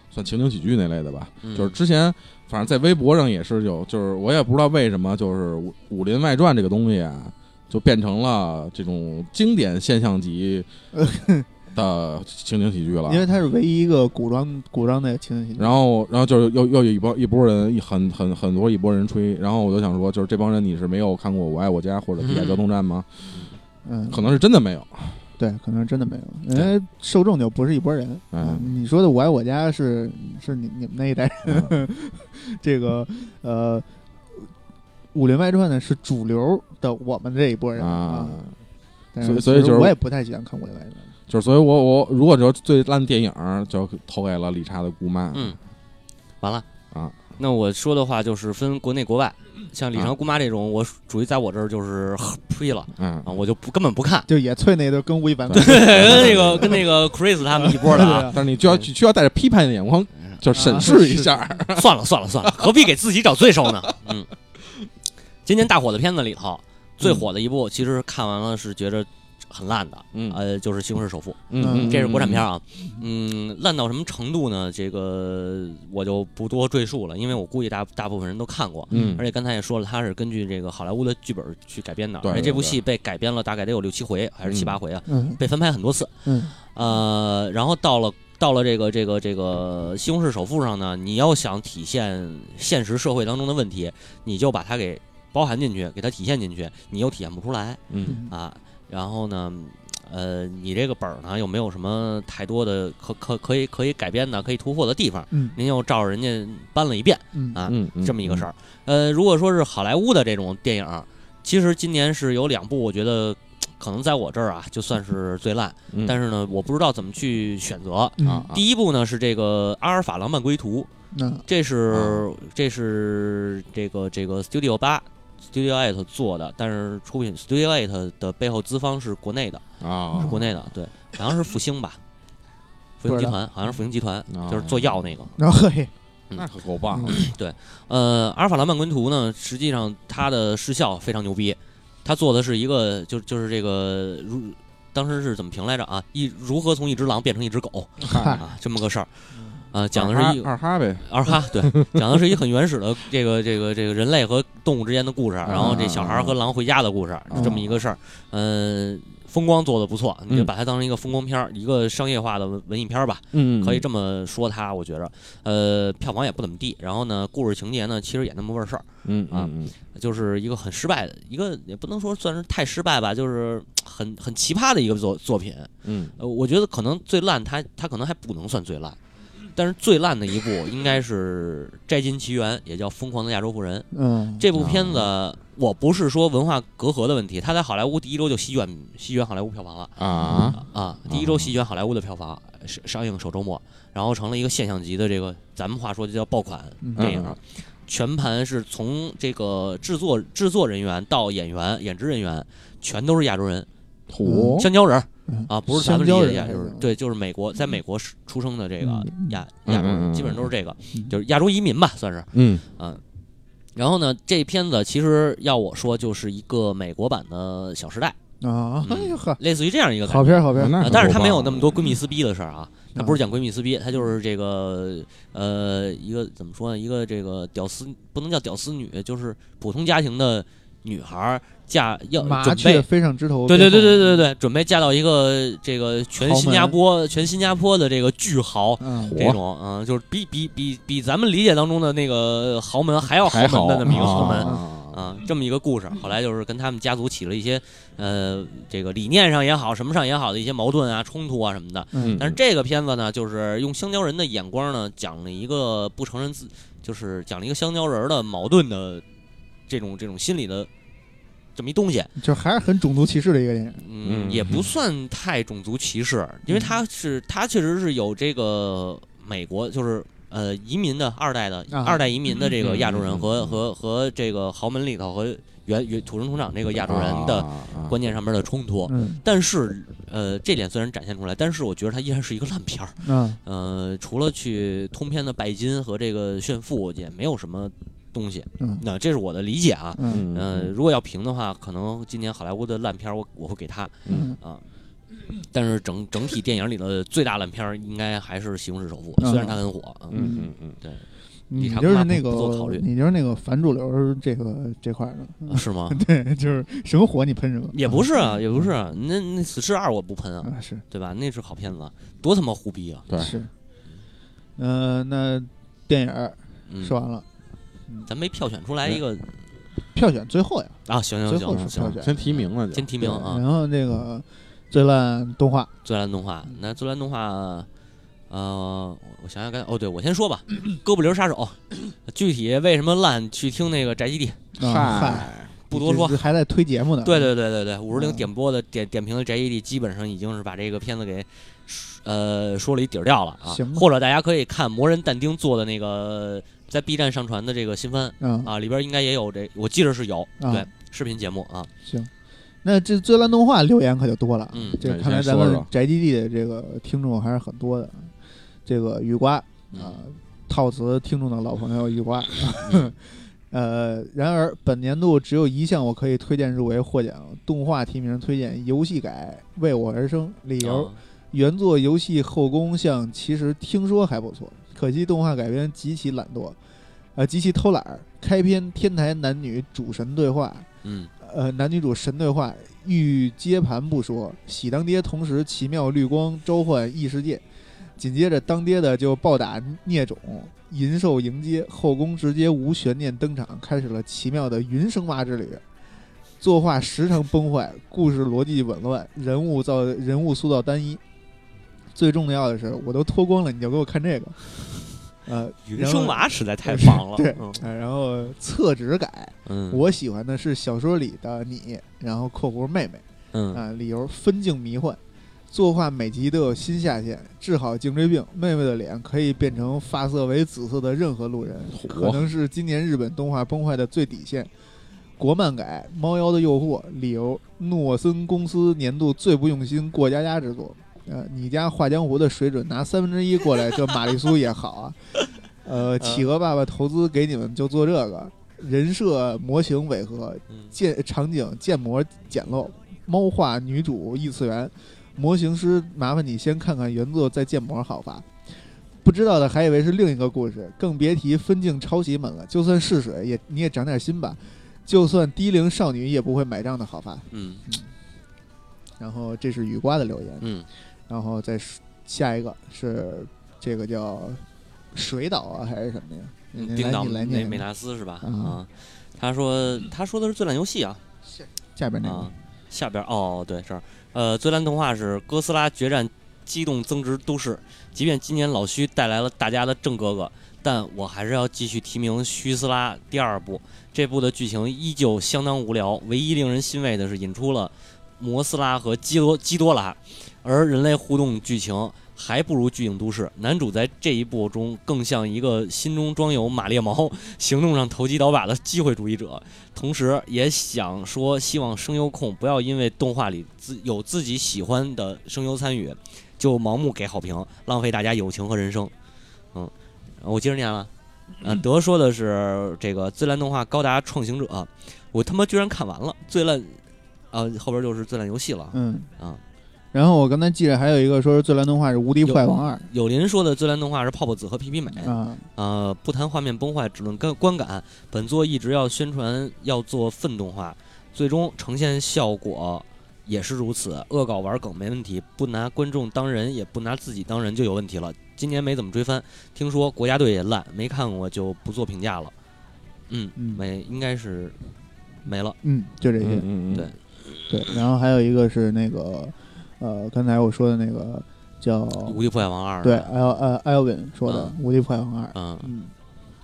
算情景喜剧那类的吧。嗯就是之前反正在微博上也是有，就是我也不知道为什么，就是《武武林外传》这个东西啊，就变成了这种经典现象级 的情景喜剧了。因为它是唯一一个古装古装的情景喜剧。然后，然后就是又又有一波一波人，一很很很多一波人吹，然后我就想说，就是这帮人你是没有看过《我爱我家》或者《地下交通站》吗？嗯，可能是真的没有。对，可能真的没有，因为受众就不是一拨人。嗯你说的《我爱我家》是是你你们那一代人，这个呃，《武林外传》呢是主流的我们这一拨人啊，所以所以就是我也不太喜欢看《武林外传》。就是所以我我如果说最烂的电影就投给了理查的姑妈。嗯，完了啊。那我说的话就是分国内国外，像《李长姑妈》这种，我属于在我这儿就是吹了嗯。啊，我就不根本不看。就野翠那都跟吴亦凡对跟那个跟那个 Chris 他们一波的啊，啊，但是你就要需要带着批判的眼光，就审视一下。算了算了算了，何必给自己找罪受呢？嗯，今年大火的片子里头，最火的一部，其实看完了是觉着很烂的，嗯呃，就是《西红柿首富》，嗯，这是国产片啊，嗯，烂到什么程度呢？这个我就不多赘述了，因为我估计大大部分人都看过。嗯而且刚才也说了，它是根据这个好莱坞的剧本去改编的，对而且这部戏被改编了大概得有六七回，还是七八回啊，嗯被翻拍很多次。嗯呃，然后到了到了这个这个这个西红柿首富上呢，你要想体现现实社会当中的问题，你就把它给包含进去，给它体现进去，你又体现不出来嗯啊。然后呢，呃，你这个本儿呢又没有什么太多的可可可以可以改编的、可以突破的地方，嗯您又照着人家搬了一遍嗯啊，这么一个事儿。呃，如果说是好莱坞的这种电影，其实今年是有两部，我觉得 可能在我这儿啊，就算是最烂。嗯，但是呢，我不知道怎么去选择。嗯啊，第一部呢是这个《阿尔法狼漫归途》，嗯这是、这是这个这个 Studio 八 Studio Eight 做的，但是出品 Studio Eight 的背后资方是国内的，啊是国内的，对，好像是复兴吧，复兴集团，好像是复兴集团，啊就是做药那个。然后嘿，那可够棒嗯呃，阿尔法蓝曼昆图呢，实际上它的视效非常牛逼，它做的是一个就就是这个如当时是怎么评来着啊？一如何从一只狼变成一只狗 啊？这么个事儿。呃，讲的是一二哈呗，二哈，对，讲的是一很原始的这个这个这个人类和动物之间的故事，然后这小孩儿和狼回家的故事，是这么一个事儿。嗯，风光做的不错，你就把它当成一个风光片儿，一个商业化的文文艺片儿吧，嗯可以这么说它。我觉着，呃，票房也不怎么地，然后呢，故事情节呢，其实也那么回事儿，嗯啊嗯就是一个很失败的一个，也不能说算是太失败吧，就是很很奇葩的一个作作品。嗯呃，我觉得可能最烂它，它可能还不能算最烂，但是最烂的一部 应该是《摘金奇缘》，也叫《疯狂的亚洲富人》。嗯，这部片子，我不是说文化隔阂的问题，它在好莱坞第一周就席卷席卷好莱坞票房了。啊，啊！第一周席卷好莱坞的票房，上上映首周末，然后成了一个现象级的这个，咱们话说就叫爆款嗯。电影。嗯。全盘是从这个制作制作人员到演员、演职人员，全都是亚洲人，虎香蕉人儿。嗯。啊，不是咱们理解的亚洲人，人还是对，就是美国在美国出生的这个嗯。亚亚洲人，基本上都是这个嗯，就是亚洲移民吧，算是。嗯。嗯，然后呢，这片子其实要我说，就是一个美国版的《小时代啊，嗯哎呀呵，类似于这样一个。好片儿好片但是它没有那么多闺蜜撕逼的事儿啊，它嗯不是讲闺蜜撕逼，它就是这个呃一个怎么说呢？一个这个屌丝不能叫屌丝女，就是普通家庭的女孩儿嫁要麻准备。雀飞上枝头，对对对对对，对对，准备嫁到一个这个全新加坡全新加坡的这个巨豪，嗯，这种嗯，就是比比比比咱们理解当中的那个豪门还要豪还好门的那么一个豪门啊啊，这么一个故事。后来就是跟他们家族起了一些呃这个理念上也好，什么上也好的一些矛盾啊、冲突啊什么的。嗯但是这个片子呢，就是用香蕉人的眼光呢，讲了一个不承认自，就是讲了一个香蕉人的矛盾的这种这种心理的这么一东西。就还是很种族歧视的一个电影，嗯，嗯也不算太种族歧视，因为他是他确实是有这个美国就是呃移民的二代的、啊二代移民的这个亚洲人嗯和、和和这个豪门里头和原原土生土长这个亚洲人的观念上面的冲突。嗯但是呃，这点虽然展现出来，但是我觉得它依然是一个烂片儿。嗯呃，除了去通篇的拜金和这个炫富，也没有什么东西。嗯那这是我的理解啊。嗯呃，如果要评的话，可能今年好莱坞的烂片儿我我会给他嗯啊。但是整整体电影里的最大烂片儿应该还是《西红柿首富》，嗯虽然它很火，嗯，嗯嗯嗯，对，你就是那不不做考虑个你就是那个反主流这个这块儿的，啊是吗？对，就是什么火你喷什么，也不是啊，也不是啊，那那《死侍二》我不喷啊，啊是对吧？那是好片子，多他妈胡逼啊！对，是，嗯，那电影说完了，咱没票选出来一个票选最后呀，啊，行行最后行行，是票选。先提名了就。先提名啊，然后那个最烂动画，最烂动画，那最烂动画，呃，我想想该哦，对我先说吧，《哥布林杀手》，具体为什么烂，去听那个宅基地，啊嗨，嗨，不多说。这。还在推节目呢，对对对对对，五十铃嗯点播的点点评的宅基地，基本上已经是把这个片子给呃说了一底儿掉了啊。行。吧。或者大家可以看魔人但丁做的那个在 B 站上传的这个新番嗯。啊，里边应该也有这，我记着是有啊。对视频节目啊，行，那这最烂动画留言可就多了啊，嗯这看来咱们宅基地的这个听众还是很多的，这个雨瓜啊嗯，套词听众的老朋友雨瓜。嗯。呃，然而本年度只有一项我可以推荐入围获奖，动画提名推荐游戏改《为我而生》，理由、啊原作游戏后宫像其实听说还不错，可惜动画改编极其懒惰，呃，极其偷懒儿。开篇天台男女主神对话，嗯呃，男女主神对话，欲接盘不说，喜当爹，同时奇妙绿光召唤异世界。紧接着当爹的就暴打孽种，银兽迎接，后宫直接无悬念登场，开始了奇妙的云生娃之旅。作画时常崩坏，故事逻辑紊乱，人物造人物塑造单一。最重要的是，我都脱光了，你就给我看这个。呃，云生娃实在太 棒了，对然后厕纸改，嗯，我喜欢的是小说里的你，然后括弧妹妹嗯啊，理由分镜迷幻，作画每集都有新下限，治好颈椎病，妹妹的脸可以变成发色为紫色的任何路人，可能是今年日本动画崩坏的最底线。国漫改《猫妖的诱惑》，理由诺森公司年度最不用心过家家之作。呃，你家画江湖的水准拿三分之一过来，这玛丽苏也好啊。呃，企鹅爸爸投资给你们就做这个，人设模型违和，嗯建场景建模简陋，猫画女主异次元，模型师麻烦你先看看原作再建模好吧。不知道的还以为是另一个故事，更别提分镜抄袭们了。就算试水，也你也长点心吧。就算低龄少女也不会买账的好吧。嗯然后这是雨瓜的留言，嗯然后再下一个是这个叫水岛啊还是什么呀？你嗯，丁岛美美纳斯是吧？嗯啊，他说他说的是最烂游戏啊下下边那个啊，下边哦对这儿呃最烂动画是《哥斯拉决战机动增值都市。即便今年老徐带来了大家的正哥哥，但我还是要继续提名《虚斯拉》第二部。这部的剧情依旧相当无聊，唯一令人欣慰的是引出了摩斯拉和基多基多拉，而人类互动剧情还不如《巨影都市》。男主在这一部中更像一个心中装有马列毛、行动上投机倒把的机会主义者。同时，也想说，希望声优控不要因为动画里自有自己喜欢的声优参与，就盲目给好评，浪费大家友情和人生。嗯，我接着念了。嗯、德说的是这个最烂动画《高达创行者》，我他妈居然看完了最烂，呃，后边就是最烂游戏了。嗯啊，然后我刚才记着还有一个说是最烂动画是《无敌破坏王二有林说的最烂动画是泡泡子和皮皮美》。啊，呃，不谈画面崩坏，只论观观感。本作一直要宣传要做粪动画，最终呈现效果也是如此。恶搞玩梗没问题，不拿观众当人，也不拿自己当人就有问题了。今年没怎么追番，听说国家队也烂，没看过就不做评价了。嗯，嗯没应该是没了。嗯，就这些。嗯嗯嗯，对对，然后还有一个是那个呃，刚才我说的那个叫无敌破坏王二。对，艾尔呃艾尔文说的嗯《无敌破坏王二》。嗯，嗯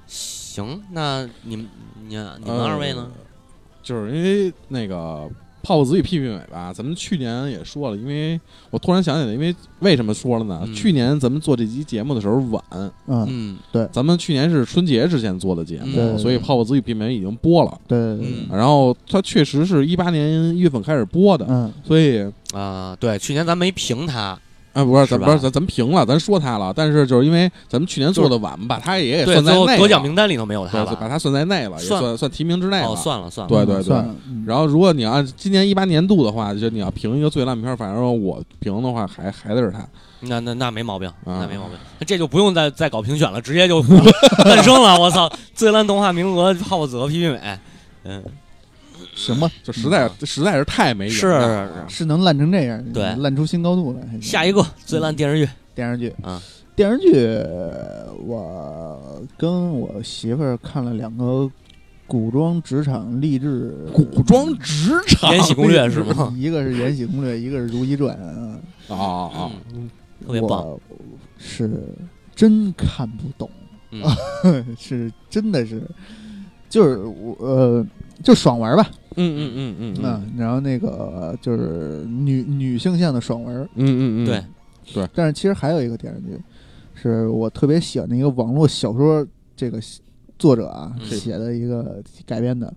行，那你们你你们二位呢？就是因为那个泡泡子与屁屁美吧，咱们去年也说了，因为我突然想起来，因为为什么说了呢？嗯。去年咱们做这期节目的时候晚，嗯，对。咱们去年是春节之前做的节目，嗯。所以泡泡子与屁屁美已经播了。对对对，嗯。然后它确实是一八年一月份开始播的，嗯。所以啊，对，去年咱没评他。啊，不是，咱不是咱咱评了，咱说他了，但是就是因为咱们去年做的晚，把他也算在得奖名单里头没有他对，吧？把他算在内了，也算算算提名之内了。哦，算了算了，对对对。嗯然后，如果你要按今年一八年度的话，就你要评一个最烂片儿，反正我评的话还还得是他。那那那没毛病，啊那没毛病，那这就不用再再搞评选了，直接就 诞生了。我操，最烂动画名额泡泡子和皮皮美，嗯，行吧，就实在实在是太没是营养了。是能烂成这样，对。烂出新高度来。下一个最烂电视剧，电视剧。啊，电视剧我跟我媳妇儿看了两个古装职场励志古装职场延禧攻略是吗？一个是《延禧攻略》，一个是《如懿传》啊。啊啊！特别棒，我是真看不懂，嗯。是真的是，就是我呃，就爽玩吧，嗯嗯嗯嗯嗯，然后那个就是女女性向的爽文，嗯嗯嗯，对。对，但是其实还有一个电视剧，是我特别喜欢的一个网络小说，这个作者啊嗯。写的一个改编的，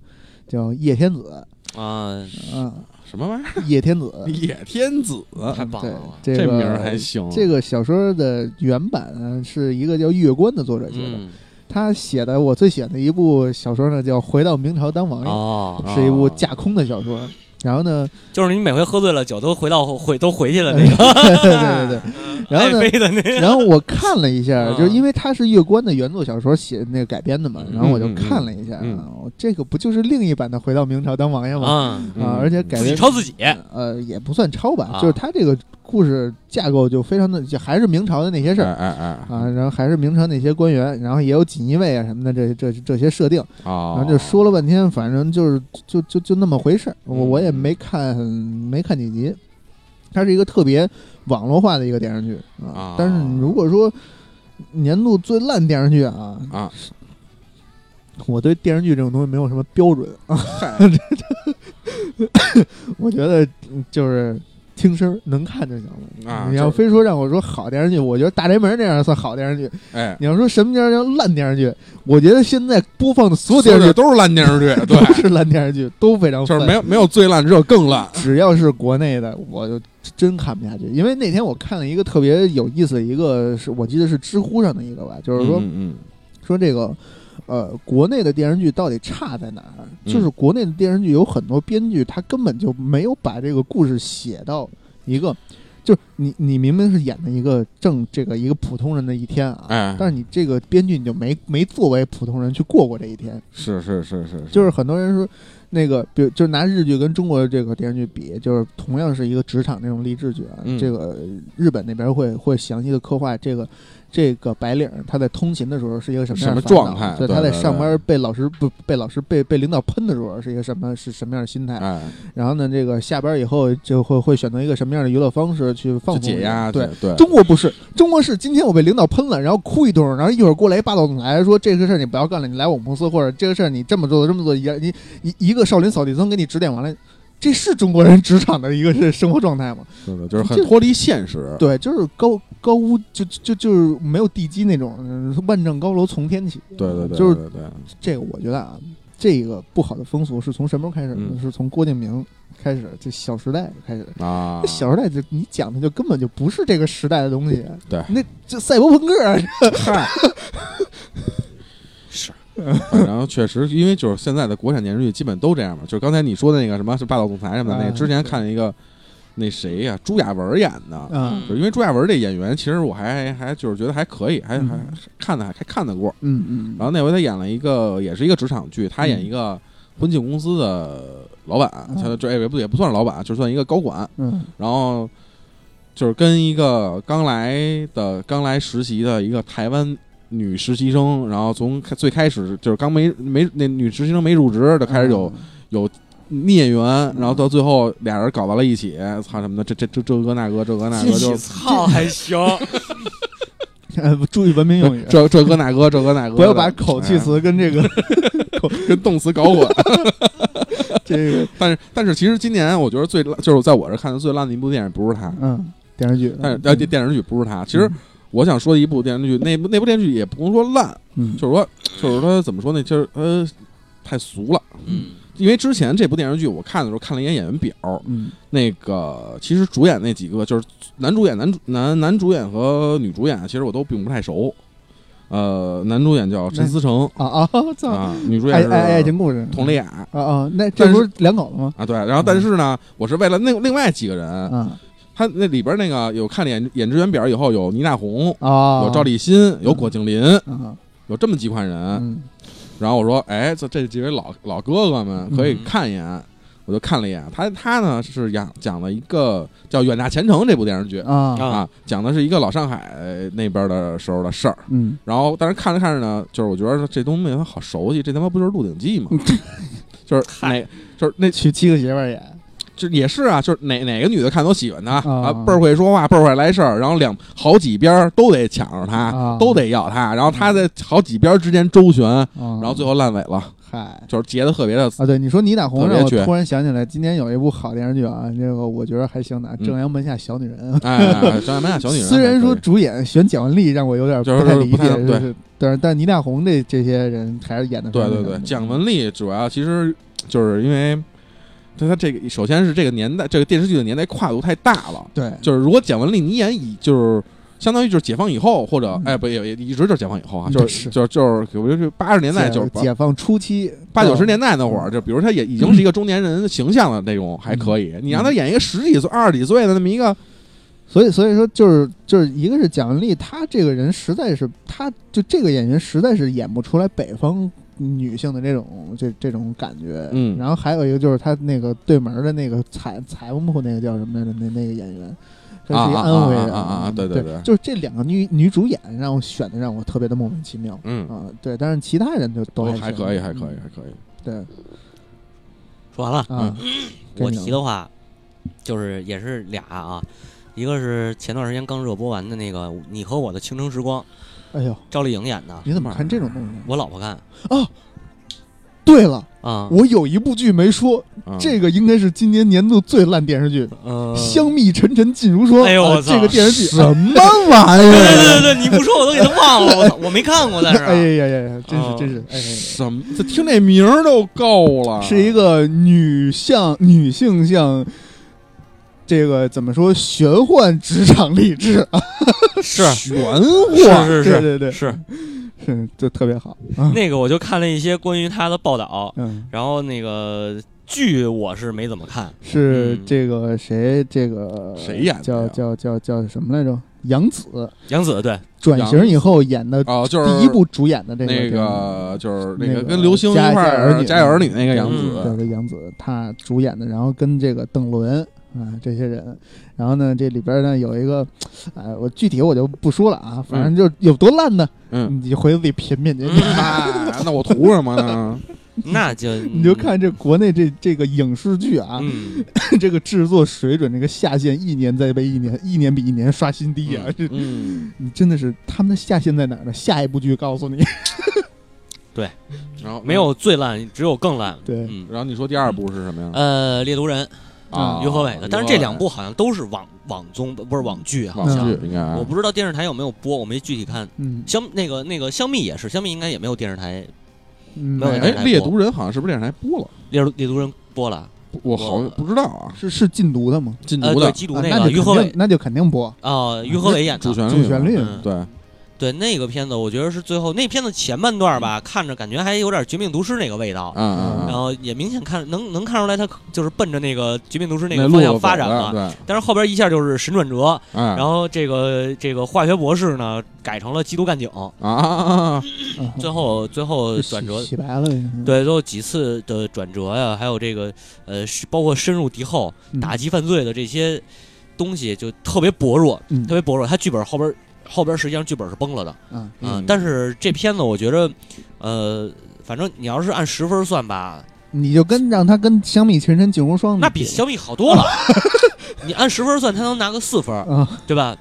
叫叶天子。啊，啊，什么玩意儿？叶天子，野天子，太棒了，这个这名儿还行。这个小说的原版呢是一个叫月关的作者写的，嗯，他写的我最喜欢的一部小说呢叫《回到明朝当王爷》，哦，是一部架空的小说。然后呢，就是你每回喝醉了酒都回到回都回去了那个，对对 对，然后呢爱妃的那个，然后我看了一下，嗯。就是因为它是月关的原作小说写那个改编的嘛，然后我就看了一下，嗯。嗯啊，这个不就是另一版的《回到明朝当王爷》吗？啊，嗯啊，而且改自己编抄自己，呃也不算抄吧，啊。就是他这个故事架构就非常的，就还是明朝的那些事儿。哎哎哎啊，然后还是明朝那些官员，然后也有锦衣卫啊什么的，这这这些设定，啊！然后就说了半天，反正就是就就就那么回事儿。我嗯我也没看没看几集，它是一个特别网络化的一个电视剧啊啊。但是如果说年度最烂电视剧啊，啊，我对电视剧这种东西没有什么标准啊。嗨 我觉得嗯就是听声能看就行了。啊你要非说让我说好电视剧，我觉得《大宅门》那样算好电视剧。哎，你要说什么叫叫烂电视剧，我觉得现在播放的所有电视剧都是烂电视剧，都 对，是烂电视剧，都非常就是没有没有最烂，只有更烂。只要是国内的，我就真看不下去。因为那天我看了一个特别有意思的一个，是我记得是知乎上的一个吧，就是说、嗯说这个。呃，国内的电视剧到底差在哪儿？嗯就是国内的电视剧有很多编剧，他根本就没有把这个故事写到一个，就是你你明明是演的一个正这个一个普通人的一天啊，哎。但是你这个编剧你就没没作为普通人去过过这一天，是是是是，就是很多人说，那个，比如就拿日剧跟中国的这个电视剧比，就是同样是一个职场那种励志剧啊，嗯。这个日本那边会会详细的刻画这个这个白领他在通勤的时候是一个什么样的状态对他在上班被老师不被老师被被领导喷的时候是一个什么是什么样的心态？哎，然后呢，这个下班以后就会会选择一个什么样的娱乐方式去放松解压，对。对，中国不是，中国是今天我被领导喷了，然后哭一顿，然后一会儿过来一霸道总裁说这个事儿你不要干了，你来我们公司，或者这个事儿你这么做这么做，一你一一个少林扫地僧给你指点完了，这是中国人职场的一个是生活状态吗？就是很脱离现实，对，就是高高屋就就就是没有地基那种，嗯万丈高楼从天起。对对对，就是对对，这个，我觉得啊，这个不好的风俗是从什么时候开始呢？嗯。是从郭敬明开始，就《小时代》开始。啊，小时代就你讲的就根本就不是这个时代的东西，对。那这赛博朋克啊，嗨，是。然后确实，因为就是现在的国产电视剧基本都这样嘛，就是刚才你说的那个什么是霸道总裁什么的，那啊个之前看了一个那谁呀，朱亚文演的。嗯就是因为朱亚文这演员，其实我还还就是觉得还可以，还嗯还看的还还看得过。嗯嗯，然后那回他演了一个，也是一个职场剧，他演一个婚庆公司的老板，嗯他这也不也不算是老板，就算一个高管。嗯然后就是跟一个刚来的、刚来实习的一个台湾女实习生，然后从开最开始就是刚没没那女实习生没入职就开始有、有孽缘，然后到最后俩人搞到了一起，操什么的，这这这这个那个这个那个就操还行，呃 注意文明用语，这这个那个这个那个，不要把口气词跟这个哎。跟动词搞混。这个但是但是其实今年我觉得最烂就是在我这看的最烂的一部电影不是他，嗯电视剧，但是呃电电视剧不是他。其实我想说的一部电视剧，那部那部电视剧也不能说烂，嗯。就是说就是说怎么说呢，就是呃太俗了。嗯因为之前这部电视剧我看的时候看了一眼演员表，嗯那个其实主演那几个就是男主演、男主男男主演和女主演，其实我都并不太熟。呃，男主演叫陈思诚啊啊 操，啊，女主演爱爱爱情故事佟丽娅啊啊，那这不是两口子吗？啊。对，然后但是呢，我是为了那另外几个人，啊他那里边那个有看了演演职员表以后，有倪大红，啊，有赵立新，有郭敬林，啊有这么几款人。嗯然后我说，哎，这这几位老老哥哥们可以嗯看一眼。我就看了一眼，他他呢是讲讲了一个叫《远大前程》这部电视剧。啊。啊。啊，讲的是一个老上海那边的时候的事儿。嗯。然后，但是看着看着呢，就是我觉得这东西好熟悉，这他妈不就是《鹿鼎记》吗？就是哪就是那娶七个媳妇儿演，就也是啊，就是哪哪个女的看都喜欢他啊。啊，倍儿会说话，倍儿会来事儿，然后两好几边儿都得抢着他，啊。都得要他，然后他在好几边儿之间周旋，然然后最后烂尾了，嗨。就是结的特别的啊，对，你说倪大红让我突然想起来，今年有一部好电视剧啊，这个我觉得还行的，《嗯。正阳门下小女人》哎哎，哎张亚门小女人，虽然说主演选蒋雯丽让我有点就是太理解，对。但是但倪大红这这些人还是演的对对对，蒋雯丽主要其实就是因为。对他这个，首先是这个年代，这个电视剧的年代跨度太大了。对就是如果蒋雯丽你演以就是相当于就是解放以后，或者嗯哎不也也一直就是解放以后啊，嗯就是是就是就是比如就八十年代就是解放初期八九十年代那会嗯儿，就比如他也已经是一个中年人形象了那种，还可以。你让他演一个十几岁、二十几岁的那么一个，所以所以说就是就是一个是蒋雯丽，她这个人实在是，她就这个演员实在是演不出来北方女性的这种这这种感觉。嗯然后还有一个就是他那个对门的那个财财务部那个叫什么来着？那那个演员。这是一个啊啊安徽人啊啊啊对对对对就是这两个女女主演让我选的让我特别的莫名其妙嗯，啊，对，但是其他人就都哦还行还可以，还可以，嗯还可以。对说完了。嗯，我提的话，就是也是俩啊，一个是前段时间刚热播完的那个《你和我的倾城时光》，哎呦，赵丽颖演的，你怎么看这种东西？我老婆看对了，啊，我有一部剧没说，嗯这个应该是今年年度最烂电视剧。呃，香蜜沉沉烬如霜。啊哎呦我操这个电视剧什么玩意对对？对对，你不说我都给他忘了，我操，我没看过，但是哎呀呀呀，真是哦真是，哎，什么？这听这名儿都够了。是一个女向女性向。这个怎么说？玄幻职场励志啊，是。玄幻，是是对对对，是。是就特别好。啊。那个，我就看了一些关于他的报道，嗯，然后那个剧我是没怎么看，嗯。是这个谁？这个谁演的叫叫叫叫什么来着？杨紫。杨紫对，转型以后演的哦，就是第一部主演的这个那个就是那那个个跟刘星一家块儿家有儿女家有儿女那个杨嗯。紫，对对杨紫她主演的，然后跟这个邓伦啊，这些人。然后呢，这里边呢有一个，哎，我具体我就不说了啊，反正就有多烂呢，嗯，你就回头自己品品去。哎那我图什么呢？那就 你就看这国内这这个影视剧啊，嗯 这个制作水准，这个下限一年再被一年，一年比一年刷新低啊！这嗯，你真的是他们的下限在哪儿呢？下一部剧告诉你。对然后没，有最烂，只有更烂。对嗯，然后你说第二部是什么呀？呃，猎毒人啊，于和伟的，但是这两部好像都是网网综，不是网剧，好像。剧应该，我不知道电视台有没有播，我没具体看。嗯，香那个那个香蜜也是，香蜜应该也没有电视台嗯没有哎，猎毒人好像是不是电视台播了？猎猎毒人播了，我好像不知道啊，是是禁毒的吗？禁毒的。啊缉毒那个于和伟那就肯定播。啊，于和伟演的。主旋律，主旋律嗯。对，对那个片子，我觉得是最后那片子前半段吧，看着感觉还有点《绝命毒师》那个味道，嗯嗯然嗯，后也明显看能能看出来他就是奔着那个《绝命毒师》那那个方向发展了。对，但是后边一下就是神转折，哎，然后这个这个化学博士呢改成了缉毒干警，啊啊啊，啊最后最后转折洗洗白了。对，最后几次的转折呀，还有这个呃，包括深入敌后、嗯打击犯罪的这些东西，就特别薄弱，嗯特别薄弱。他剧本后边后边实际上剧本是崩了的，嗯，嗯，但是这片子我觉着，呃，反正你要是按十分算吧，你就跟让他跟香蜜情深净无双那比香蜜好多了。你按十分算，他能拿个四分，啊，对吧？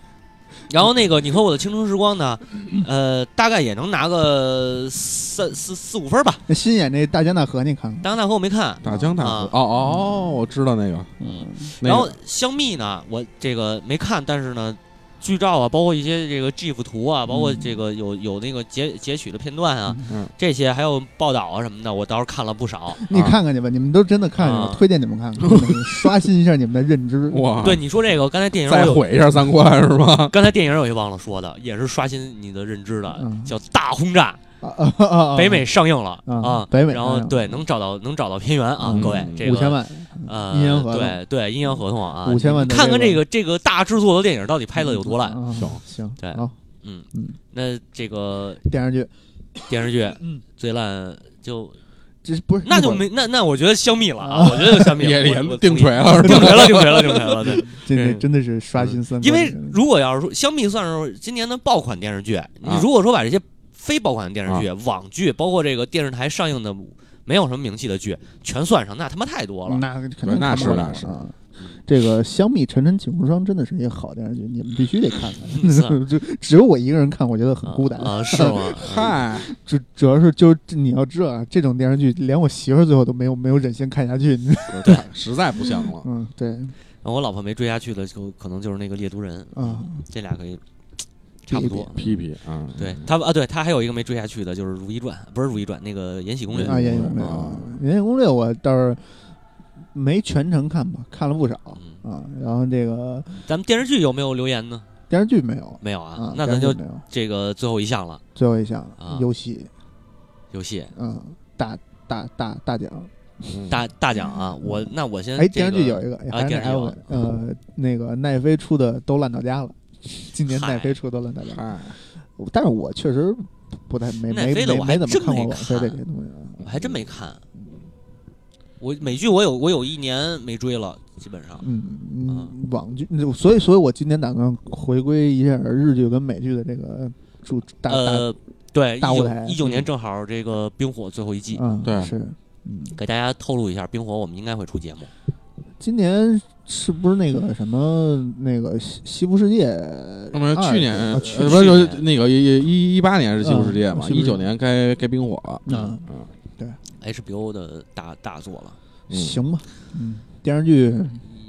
然后那个你和我的青春时光呢，呃，大概也能拿个三四四五分吧。那新演那大江大河你看看？大江大河我没看，大江大河啊，哦哦，我知道那个，嗯。然后香蜜呢，我这个没看，但是呢，剧照啊，包括一些这个 GIF 图啊，包括这个有有那个截截取的片段啊，嗯这些还有报道啊什么的，我倒是看了不少。你看看去吧，你们都真的看去吧啊，推荐你们看看，刷新一下你们的认知。哇，对，你说这个，刚才电影再，毁一下三观是吧？刚才电影有一忘了说的，也是刷新你的认知的，嗯叫《大轰炸北美上映了啊啊，北美然后对能找到能找到片源啊，嗯各位，这个五千万，呃，阴阳合同对对，阴阳合同啊，5000万看看这个这个大制作的电影到底拍的有多烂。啊行行，对好，嗯嗯，那这个电视剧电视剧嗯最烂就这不是那就没那那我觉得香蜜了啊，啊我觉得就香蜜了，也也定锤了？定锤了，定锤了，定锤了，对。这这对真的是刷新三观。因为如果要是说香蜜算是今年的爆款电视剧，你如果说把这些非爆款电视剧、网剧，包括这个电视台上映的没有什么名气的剧全算上，那他妈太多了。那肯定那是那是啊。这个《香蜜沉沉烬如霜》真的是一个好电视剧，你们必须得看看。就只有我一个人看，我觉得很孤单。啊，是吗？嗨，主主要是就是你要知道啊，这种电视剧连我媳妇儿最后都没有没有忍心看下去。对，实在不像了。嗯，对然后我老婆没追下去的，就可能就是那个猎毒人，啊，这俩可以差不多。批批啊，对他啊，对他还有一个没追下去的，就是《如懿传》，不是《如懿传》，那个《延禧攻略》啊，《延禧攻略》啊，《延禧攻略》我倒是没全程看吧，看了不少嗯，啊。然后这个咱们电视剧有没有留言呢？电视剧没有没有啊啊，，那咱就。这个最后一项了，最后一项啊游戏，游戏嗯，大大大大奖。嗯大大奖啊！我那我先哎，电视剧有一个，还是电视剧还有个呃，那个奈飞出的都烂到家了。今年嗨奈飞出的都烂到家但是我确实不太没没没没怎么看过网飞这些东西啊。我还真没看。我美剧我有我有一年没追了，基本上。嗯嗯，网剧，所以所以我今年打算回归一下日剧跟美剧的这个主大大呃，对，一九大舞台一九年正好这个冰火最后一季，嗯对是嗯，给大家透露一下，冰火我们应该会出节目。今年是不是那个什么那个西西部世界那么二？去年啊去呃不是就那个一一一八年是西部世界嘛，一九年该该冰火了。嗯嗯对 HBO 的大大作了，嗯行吧，嗯，电视剧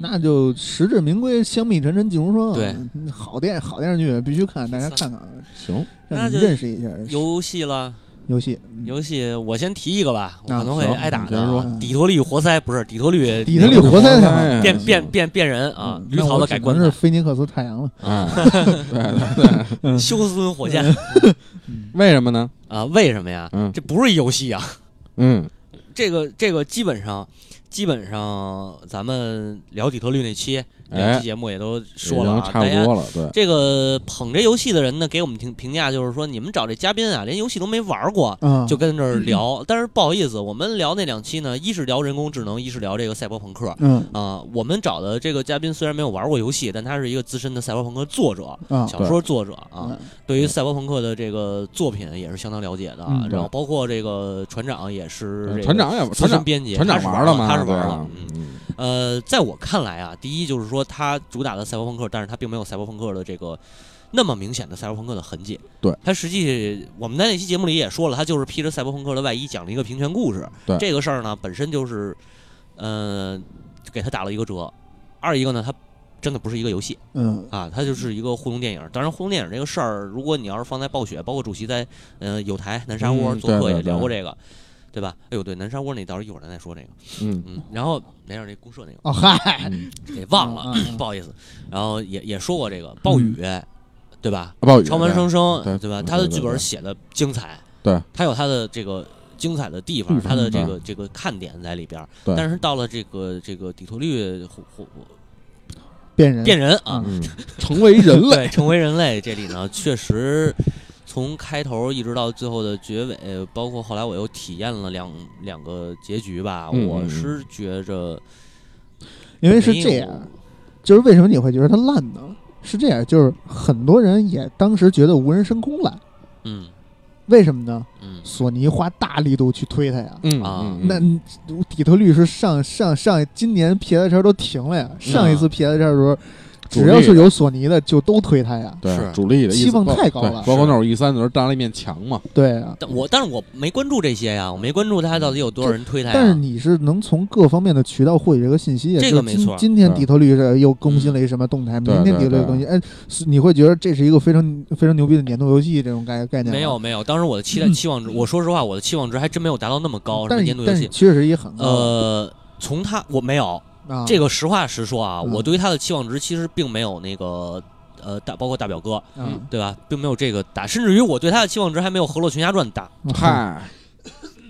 那就实至名归，香蜜沉沉烬如霜啊。对嗯，好电好电视剧必须看，大家看看，行，让你那就认识一下游戏了，游戏。嗯游戏我先提一个吧，可能会挨打的。底特律活塞不是底特律，底特律活塞变变变变人啊嗯，绿草那我只能是的改观的菲尼克斯太阳了。啊，对对对，休斯敦火箭为什么呢？啊？为什么呀？嗯这不是游戏啊，嗯这个这个基本上基本上咱们聊底特律那期两哎期，节目也都说了啊，经差不大家多了，对，这个捧这游戏的人呢，给我们评评价就是说，你们找这嘉宾啊，连游戏都没玩过，嗯，就跟这儿聊。但是不好意思，我们聊那两期呢，一是聊人工智能，一是聊这个赛博朋克。嗯啊、我们找的这个嘉宾虽然没有玩过游戏，但他是一个资深的赛博朋克作者、啊小说作者啊，嗯对于赛博朋克的这个作品也是相当了解的。嗯然后包括这个船长也是这个船长也资船长深编辑，船长玩了吗？他是玩了。嗯，嗯呃，在我看来啊，第一就是说它主打的赛博朋克，但是它并没有赛博朋克的这个那么明显的赛博朋克的痕迹。对，它实际我们在那期节目里也说了，它就是披着赛博朋克的外衣讲了一个平权故事。对这个事儿呢，本身就是，呃，给它打了一个折。二一个呢，它真的不是一个游戏嗯啊，它就是一个互动电影。当然，互动电影这个事儿，如果你要是放在暴雪，包括主席在呃有台南沙窝嗯做客也聊过这个。对吧？哎呦，对，南沙窝那到时候一会儿咱再说这个。嗯。嗯，然后没事，那公社那个。哦嗨，嗯，给忘了，不好意思。然后也也说过这个暴雨，对吧？暴雨超凡生生，对。对吧？他的剧本写的精彩，对，他有他的这个精彩的地方，他的这个这个看点在里边。对。但是到了这个这个底特律或或变人。变人啊，嗯，成为人类，对，成为人类这里呢，确实从开头一直到最后的结尾，包括后来我又体验了两两个结局吧，我嗯是觉着因为是这样，就是为什么你会觉得它烂呢？是这样，就是很多人也当时觉得无人升空烂，嗯为什么呢？嗯索尼花大力度去推它呀。嗯啊嗯那底特律是上上上今年 PS 叉都停了呀，上一次 PS 叉的时候，主只要是有索尼的就都推它呀。对是主力的期望太高了对包括那会儿 E 三的时候当了一面墙嘛，对啊，但我但是我没关注这些呀，我没关注它到底有多少人推它呀。但是你是能从各方面的渠道获取这个信息的。这个没错对今天底特律是又更新了一什么动态，明天底特律更新，哎，你会觉得这是一个非常非常牛逼的年度游戏这种概概念。没有没有，当时我的期待期望值，我说实话，我的期望值还真没有达到那么高。但是年度游戏，但是确实也很高。呃，从他我没有啊，这个实话实说啊，嗯。我对于他的期望值其实并没有那个呃大，包括大表哥嗯，对吧，并没有这个大，甚至于我对他的期望值还没有《河洛群侠传》大。嗨，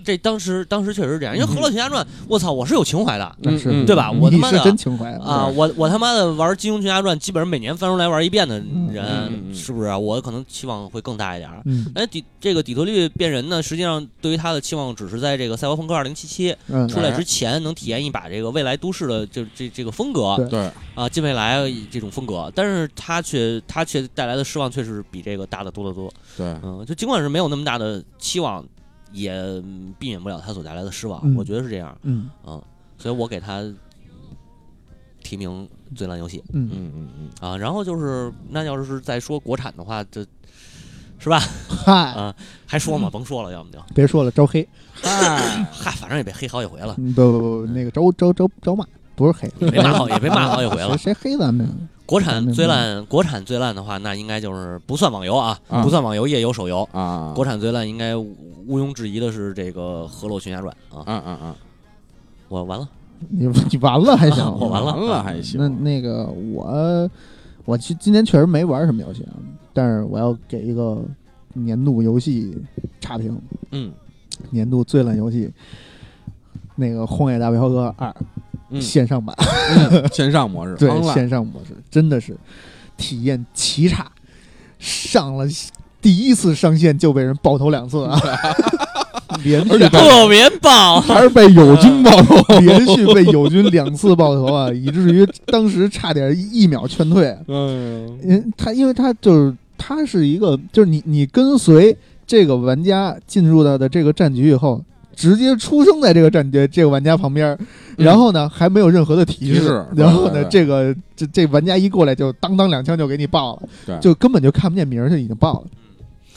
这当时当时确实是这样，因为《河洛群侠传》，我操，我是有情怀的。那是嗯对吧我他妈的是真情怀啊，我我他妈的玩《金庸群侠传》，基本上每年翻出来玩一遍的人，是不是啊？我可能期望会更大一点儿。嗯哎，底这个底特律变人呢，实际上对于他的期望只是在这个《赛博朋克2077》嗯出来之前，能体验一把这个未来都市的这这这个风格对对，啊，近未来这种风格。但是他却他却带来的失望，确实比这个大的多得多。对，嗯，就尽管是没有那么大的期望，也嗯避免不了他所带来的失望。嗯我觉得是这样，嗯嗯，所以我给他提名最烂游戏嗯，嗯嗯嗯，啊。然后就是，那要是再说国产的话，这是吧？嗨，啊，还说吗？甭说了，要么就别说了，招黑，嗨，嗨，反正也被黑好几回了，嗯不不不，那个招招招招骂，不是黑，也被骂好，也被骂好几回了谁。谁黑咱们呀？国产最烂，国产最烂的话，那应该就是不算网游啊，啊。不算网游，页游、手游。啊，国产最烂应该毋毋庸置疑的是这个《河洛群侠传》啊！嗯嗯嗯，我完了，你你完了还行，我完了。完了还行，那那个我我今今年确实没玩什么游戏啊，但是我要给一个年度游戏差评，嗯。年度最烂游戏，那个《荒野大镖客二》嗯，线上版，线上模式，对线上模式真的是体验奇差，上了第一次上线就被人爆头两次啊，连续特别爆，还是被友军爆头，连续被友军两次爆头啊，以至于当时差点一秒劝退。嗯。因为他因为他就是他是一个，就是你你跟随这个玩家进入到的这个战局以后，直接出生在这个战局这个玩家旁边，然后呢还没有任何的提提示然后呢这个这这玩家一过来就当当两枪就给你爆了，就根本就看不见名儿就已经爆了。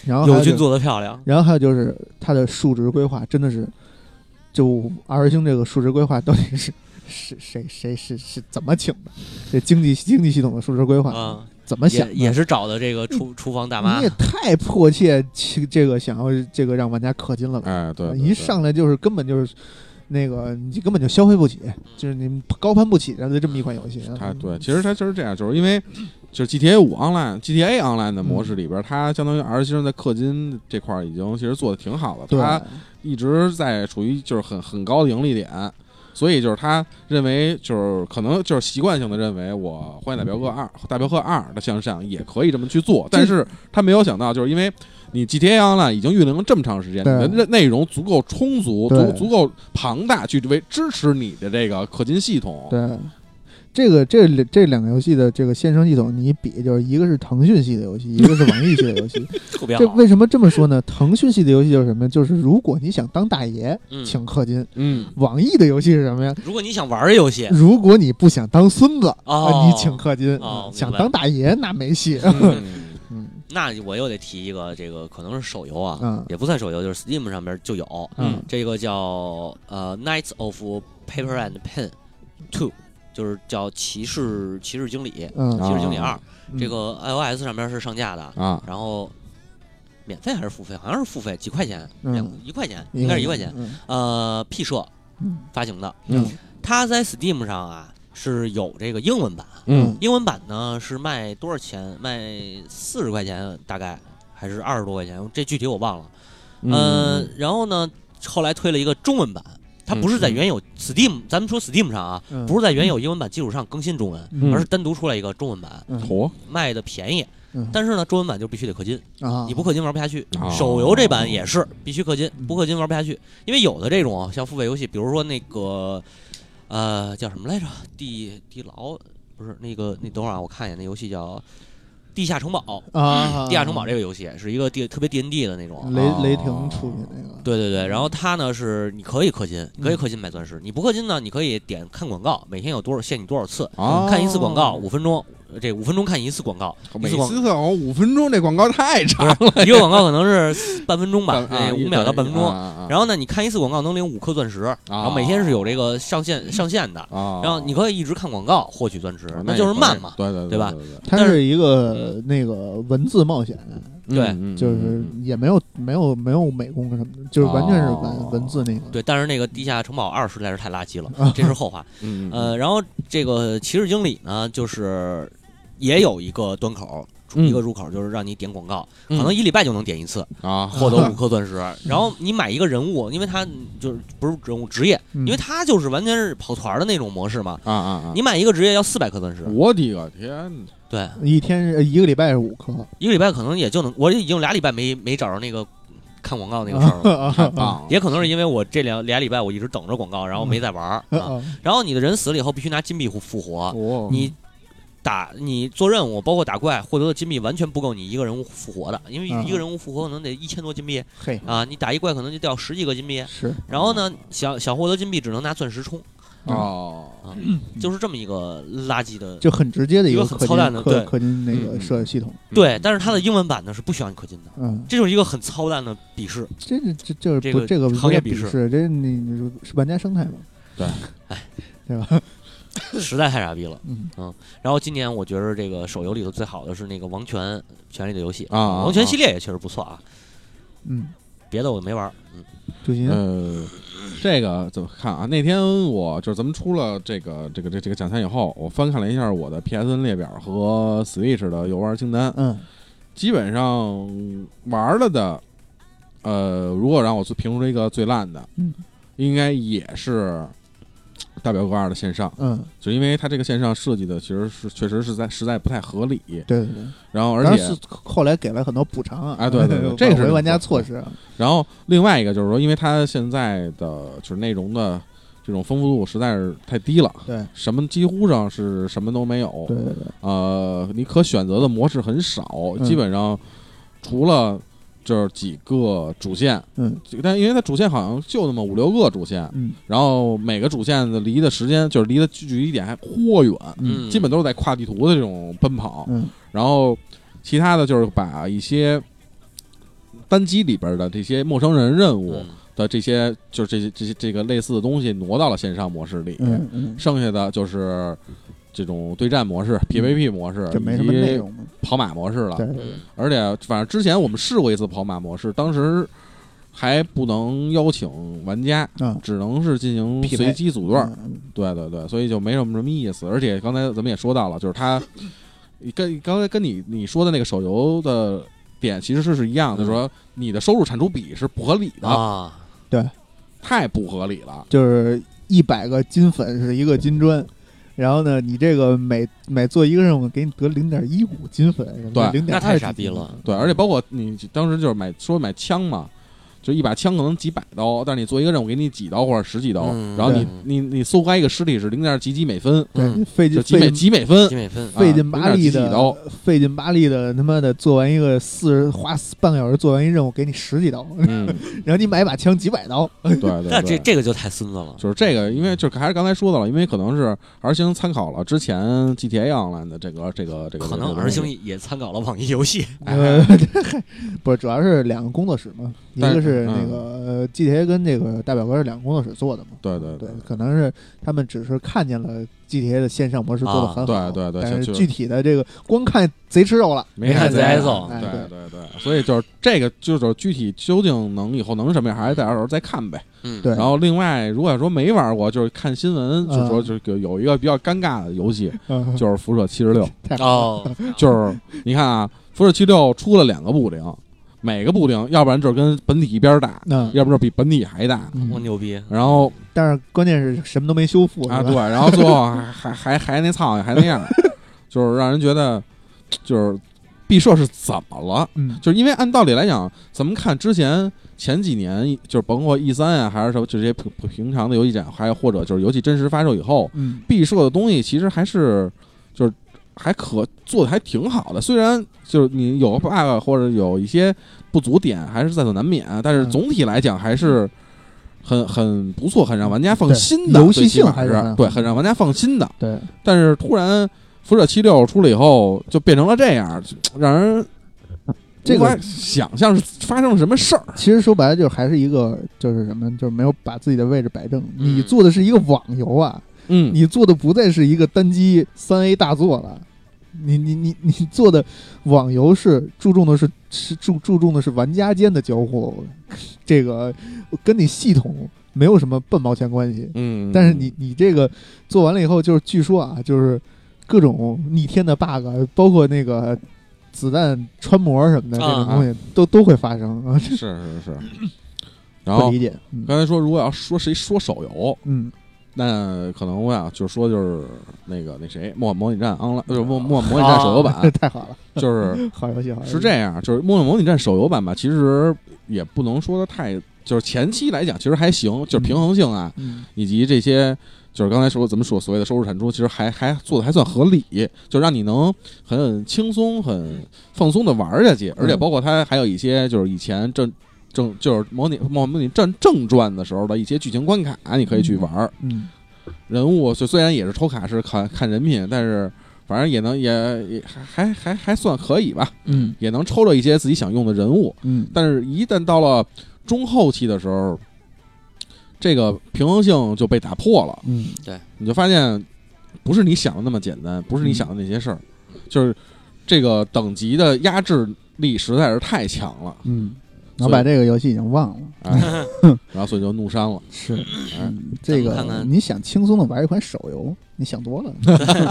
然后还有军做的漂亮，然后还有就是它的数值规划真的是，就 R 星这个数值规划到底是是谁谁是是怎么请的？这经济经济系统的数值规划、啊，怎么想？也也是找的这个厨厨房大妈你也，太迫切其这个想要这个让玩家氪金了吧？哎对，对一上来就是根本就是那个你根本就消费不起，就是你高攀不起的这么一款游戏。它对，其实它就是这样，就是因为就是 GTA 五 Online、GTA Online 的模式里边，它相当于 R 星在氪金这块儿已经其实做的挺好的，对它一直在处于就是很很高的盈利点，所以就是他认为就是可能就是习惯性的认为我《荒野大镖客二》《大镖客二》的向上也可以这么去做，但是他没有想到就是因为。你 GTA Online 已经运营了这么长时间，对你的内内容足够充足，对足足够庞大，去为支持你的这个氪金系统。对，这个这这两个游戏的这个线上系统，你一比就是一个是腾讯系的游戏，一个是网易系的游戏。特别好。这为什么这么说呢？腾讯系的游戏就是什么？就是如果你想当大爷，嗯，请氪金；嗯，网易的游戏是什么呀？如果你想玩游戏，如果你不想当孙子，你请氪金；想当大爷那没戏。那我又得提一个，这个可能是手游啊，嗯也不算手游，就是 Steam 上边就有。嗯这个叫呃《Knights of Paper and Pen Two》，就是叫骑士骑士经理，嗯骑士经理二。嗯这个 iOS 上边是上架的，啊，然后免费还是付费？好像是付费，几块钱，嗯两一块钱，应该是一块钱。嗯呃，P 社嗯发行的，嗯它在 Steam 上啊是有这个英文版，嗯英文版呢是卖多少钱？卖四十块钱大概，还是二十多块钱？这具体我忘了。呃，然后呢，后来推了一个中文版，它不是在原有 Steam，咱们说 Steam 上啊，嗯不是在原有英文版基础上更新中文，嗯而是单独出来一个中文版，嗯卖的便宜。嗯但是呢，中文版就必须得氪金，啊，你不氪金玩不下去。哦手游这版也是必须氪金，嗯不氪金玩不下去。因为有的这种像付费游戏，比如说那个呃叫什么来着，地地牢不是那个那等会儿啊，我看一眼那游戏叫《地下城堡》。啊，地下城堡这个游戏是一个地特别 D N D 的那种，雷哦。雷霆出品那个，对对对，然后它呢是你可以氪金，你可以氪金买钻石，你不氪金呢，你可以点看广告，每天有多少限你多少次，啊，看一次广告五分钟，呃这五分钟看一次广告，一每次广告五分钟，这广告太长了，一个广告可能是半分钟吧，五秒到半分钟。啊然后呢，你看一次广告能领五颗钻石，然后每天是有这个上限上限的，啊，然后你可以一直看广告获取钻石，啊那就是慢嘛。对对对吧对对，它是是一个那个文字冒险，对嗯就是也没有没有没有美工什么的，就是完全是文哦文字那个。对，但是那个地下城堡二实在是太垃圾了啊，这是后话。嗯呃，然后这个骑士经理呢，就是也有一个端口，嗯一个入口，就是让你点广告，嗯可能一礼拜就能点一次，啊，获得五颗钻石。然后你买一个人物，因为他就是不是人物职业，嗯因为他就是完全是跑团的那种模式嘛。啊啊啊！你买一个职业要四百颗钻石，我的个天，对，一天是一个礼拜是五颗，一个礼拜可能也就能，我已经俩礼拜没没找着那个看广告那个事儿了。太棒了！也可能是因为我这两俩礼拜我一直等着广告，然后没在玩儿、啊。然后你的人死了以后必须拿金币复复活，哦你打你做任务，包括打怪获得的金币完全不够你一个人物复活的，因为嗯一个人物复活可能得一千多金币嘿，啊，你打一怪可能就掉十几个金币。是然后呢，想想获得金币只能拿钻石充，哦，啊，就是这么一个垃圾的。就很直接的一个个很操蛋的对氪氪金那个嗯设计系统。对，但是它的英文版呢是不需要你氪金的，嗯，这就是一个很操蛋的鄙视。这这就是这个这个行业鄙视不是，这你玩家生态嘛？对，哎，对吧？实在太傻逼了。嗯然后今年我觉得这个手游里头最好的是那个《王权》权力的游戏啊啊王权系列也确实不错啊。嗯，别的我没玩儿，嗯，主席呢？呃，这个怎么看啊？那天我就是咱们出了这个这个这这个奖项以后，我翻看了一下我的 PSN 列表和 Switch 的游玩清单，嗯基本上玩了的，呃，如果让我最评出一个最烂的，嗯应该也是《大表哥二》的线上，嗯，就因为它这个线上设计的其实是确实是在实在不太合理，对对对，然后而且当然是后来给了很多补偿啊。哎对对对 这个是玩家措施啊。然后另外一个就是说，因为它现在的就是内容的这种丰富度实在是太低了，对。什么几乎上是什么都没有，对对对，呃，你可选择的模式很少，嗯。基本上除了就是几个主线，嗯。但因为它主线好像就那么五六个主线，嗯。然后每个主线的离的时间就是离的距离点还颇远，嗯。基本都是在跨地图的这种奔跑，嗯。然后其他的就是把一些单机里边的这些陌生人任务嗯。的这些，就是这些这些这个类似的东西挪到了线上模式里，嗯嗯，剩下的就是这种对战模式、PVP 模式，就没什么内容嘛。跑马模式了。而且反正之前我们试过一次跑马模式，当时还不能邀请玩家，嗯，只能是进行匹配随机组队儿。嗯对对对，所以就没什么什么意思。而且刚才咱们也说到了，就是它跟刚才跟你你说的那个手游的点其实是是一样的，嗯说你的收入产出比是不合理的，啊，太不合理了。就是一百个金粉是一个金砖。然后呢，你这个每每做一个任务，给你得零点一五金粉，对零点那太傻逼了。对，而且包括你当时就是买说买枪嘛，就一把枪可能几百刀，但是你做一个任务给你几刀或者十几刀，嗯然后你你你搜刮一个尸体是零点几几美分，对，嗯费劲就几美费劲几美分几，美分，费劲巴力啊零点几几的刀，费劲巴力的，他妈的做完一个四十花半个小时做完一任务，给你十几刀，嗯，然后你买一把枪几百刀，对对那这对。这个就太孙子了。就是这个，因为就是还是刚才说的了，因为可能是 R 星参考了之前 GTA Online 的这个这个这个，可能这个 R 星也参考了网易游戏，哎呃，不是，主要是两个工作室嘛，一但个是嗯那个呃 GTA 跟这个大表哥是两个工作室做的嘛。对对对，可能是他们只是看见了 GTA 的线上模式做的啊很好，对对对但是具体的这个光看贼吃肉了，没看贼挨揍哎对对。对，所以就是这个就是具体究竟能以后能什么样，还是到时候再看呗。嗯，对。然后另外，如果要说没玩过，就是看新闻，就说嗯。就是有一个比较尴尬的游戏，嗯。就是辐射七十六，太好了，哦，就是你看啊，辐射七六出了两个布丁，每个布丁要不然就是跟本体一边大，嗯要不然就比本体还大。嗯，我牛逼，然后但是关键是什么都没修复啊，是吧对，然后最后还还还还那操还那样，就是让人觉得就是毕设是怎么了？嗯就是因为按道理来讲，咱们看之前前几年，就是甭括 E 三呀，还是什么这些平平常的游戏展，还有或者就是游戏真实发售以后，嗯毕设的东西其实还是还可做的还挺好的。虽然就是你有个 bug 或者有一些不足点，还是在所难免，但是嗯总体来讲还是。很很不错，很让玩家放心的游戏性还是对，很让玩家放心的。对，但是突然辐射七六出了以后，就变成了这样，让人这个想象是发生了什么事儿。其实说白了就是还是一个就是什么，就是没有把自己的位置摆正。嗯你做的是一个网游啊，嗯，你做的不再是一个单机三 A 大作了，你你你你做的网游是注重的是是注注重的是玩家间的交互，这个跟你系统没有什么半毛钱关系。嗯，但是你你这个做完了以后，就是据说啊，就是各种逆天的 bug，包括那个子弹穿模什么的这种东西，都都会发生 啊，是是是。然后不理解。嗯刚才说，如果要说谁说手游，嗯，那可能我想就说就是那个那谁，末模拟战 online，就是末末 模拟战手游版，太好了，就是 好游戏，好游戏。是这样，就是末模拟战手游版吧，其实也不能说的太，就是前期来讲其实还行，就是平衡性啊，嗯以及这些。就是刚才说怎么说所谓的收入产出，其实还还做的还算合理，就让你能很轻松、很放松的玩下去，而且包括它还有一些就是以前正正就是模拟模模拟正正传的时候的一些剧情关卡，你可以去玩。嗯人物虽虽然也是抽卡是看看人品，但是反正也能也也还还还还算可以吧，嗯也能抽着一些自己想用的人物。嗯但是，一旦到了中后期的时候，这个平衡性就被打破了。嗯你就发现，不是你想的那么简单，不是你想的那些事儿，就是这个等级的压制力实在是太强了，嗯，我把这个游戏已经忘了。哎，然后所以就怒删了。是，哎，嗯，这个看看你想轻松的玩一款手游，你想多了。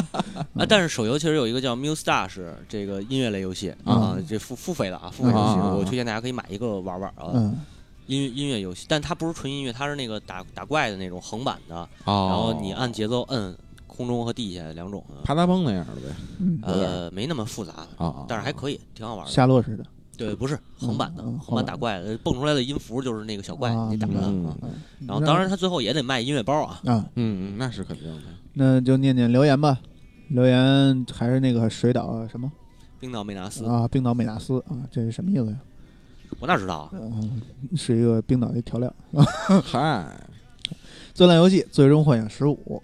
啊，但是手游其实有一个叫 Mustache 这个音乐类游戏啊啊，这付付费的啊，付费游戏，啊我推荐大家可以买一个玩玩啊。嗯音音乐游戏，但它不是纯音乐，它是那个打打怪的那种横版的，哦，然后你按节奏摁空中和地下两种的，啪嗒崩那样的呗。嗯，呃，没那么复杂，啊，但是还可以，挺好玩的。夏洛似的。对，不是横版的嗯，横版打怪的，蹦出来的音符就是那个小怪啊你打的。然后当然，他最后也得卖音乐包啊。啊，嗯嗯，那是肯定的。那就念念留言吧。留言还是那个水岛什么冰岛美纳斯，啊，冰岛美纳斯啊，这是什么意思呀？我哪知道啊？嗯，是一个冰岛的调料。嗨，最烂游戏《最终幻想十五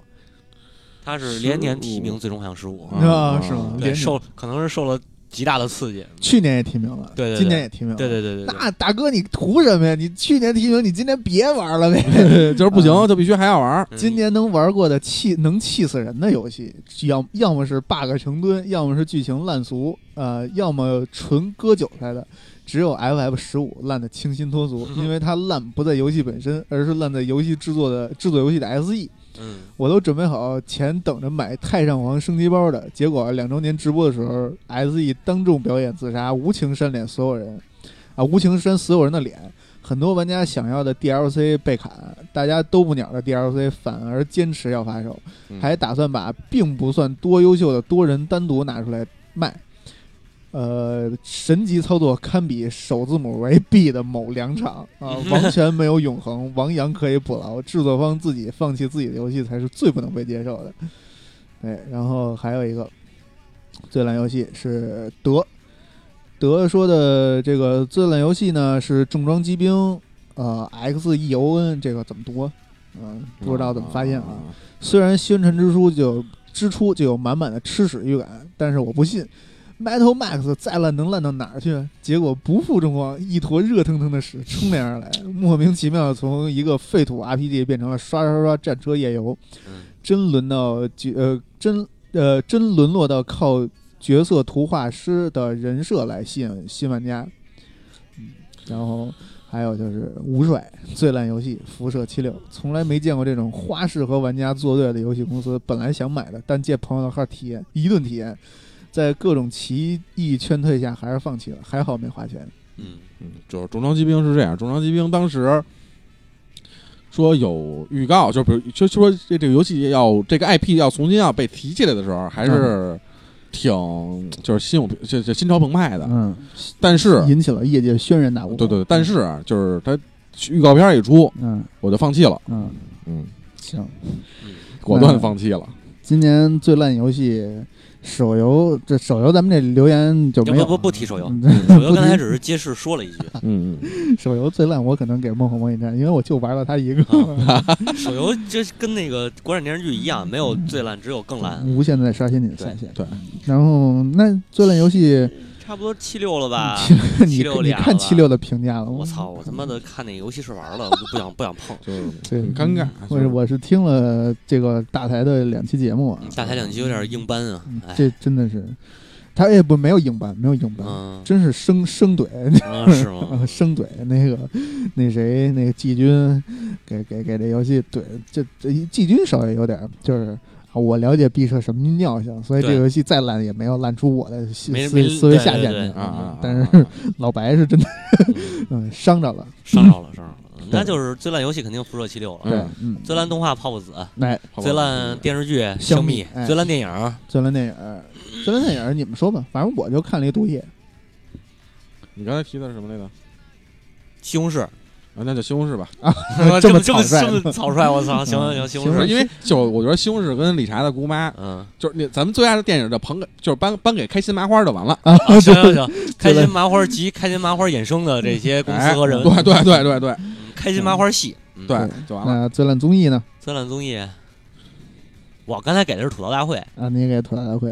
它是连年提名最终幻想十五，啊啊是吗受可能是受了极大的刺激。》，去年也提名了，对对对今年也提名了。对对对对对，那大哥，你图什么呀？你去年提名，你今年别玩了呗。就是不行就必须还要玩今年能玩过的气能气死人的游戏，要要么是 bug 成吨，要么是剧情烂俗，呃，要么纯割韭菜的。只有 FF 十五烂的清新脱俗，嗯因为它烂不在游戏本身，而是烂在游戏制作的制作游戏的 SE。嗯，我都准备好钱等着买太上皇升级包的，结果两周年直播的时候，SE 当众表演自杀，无情扇脸所有人，啊，无情扇所有人的脸，很多玩家想要的 DLC 被砍，大家都不鸟的 DLC 反而坚持要发售，还打算把并不算多优秀的多人单独拿出来卖。呃，神级操作堪比首字母为 B 的某两场 啊，完全没有永恒，王阳可以捕牢，制作方自己放弃自己的游戏才是最不能被接受的。对，然后还有一个最烂游戏是德，德说的这个最烂游戏呢是重装机兵，呃，X E O N 这个怎么读啊？嗯、不知道怎么发音啊。虽然宣传之初就之初就有满满的吃屎预感，但是我不信。Metal Max 再烂能烂到哪儿去？结果不负众望，一坨热腾腾的屎冲面而来，莫名其妙地从一个废土 RPG 变成了刷刷刷战车夜游，嗯真轮到角呃真呃真沦落到靠角色图画师的人设来吸引新玩家。嗯，然后还有就是无帅最烂游戏《辐射七六》，从来没见过这种花式和玩家作对的游戏公司。本来想买的，但借朋友的号体验一顿体验，在各种奇异劝退下，还是放弃了。还好没花钱。嗯嗯，就是重装机兵是这样，重装机兵当时说有预告，就比如就说这这个游戏要这个 IP 要重新要被提起来的时候，还是挺就是心有这这心潮澎湃的。嗯，但是引起了业界轩然大波。对对，但是啊就是它预告片一出，嗯我就放弃了，嗯，嗯，行。果断放弃了。今年最烂游戏手游，这手游咱们这留言就没有。不不不提手游，嗯 手游刚才只是揭示说了一句，嗯嗯，手游最烂，我可能给梦幻模拟战，因为我就玩了它一个。手游就跟那个国产电视剧一样，没有最烂，只有更烂，无限在刷新你的下限。对，然后那最烂游戏，差不多七六了吧？你七六你看七六的评价了吗？我操！我他妈的看那游戏是玩了，我就不想 不想碰。就是对，很尴尬。我是我是听了这个大台的两期节目啊，大台两期有点硬搬啊这真的是，他也不没有硬搬，没有硬搬，嗯，真是生生怼，嗯是吗？啊，生怼那个那谁那个季军给给给这游戏怼，这这季军稍微有点儿就是。啊我了解毕设什么尿性，所以这个游戏再烂也没有烂出我的思没没思思维下限去啊！但是 老白是真的，嗯 嗯，伤着了。伤着了，伤着了。那就是最烂游戏肯定辐射七六了，对最烂动画泡泡子，来，最烂电视剧香蜜蜜哎，最烂电影最烂电影，最烂电影你们说吧，反正我就看了一毒液，你刚才提的是什么来着？西红柿，啊，那就西红柿吧。啊 这么这么这么草率，我操！行行行，西红柿，因为就我觉得西红柿跟理查的姑妈，嗯，就是那咱们最爱的电影就捧给，就是颁颁给开心麻花就完了。行行行，开心麻花及开心麻花衍生的这些公司和人，哎对对对对对嗯开心麻花系，嗯对对，就完了。那最烂综艺呢？最烂综艺，我刚才给的是吐槽大会，啊，你给吐槽大会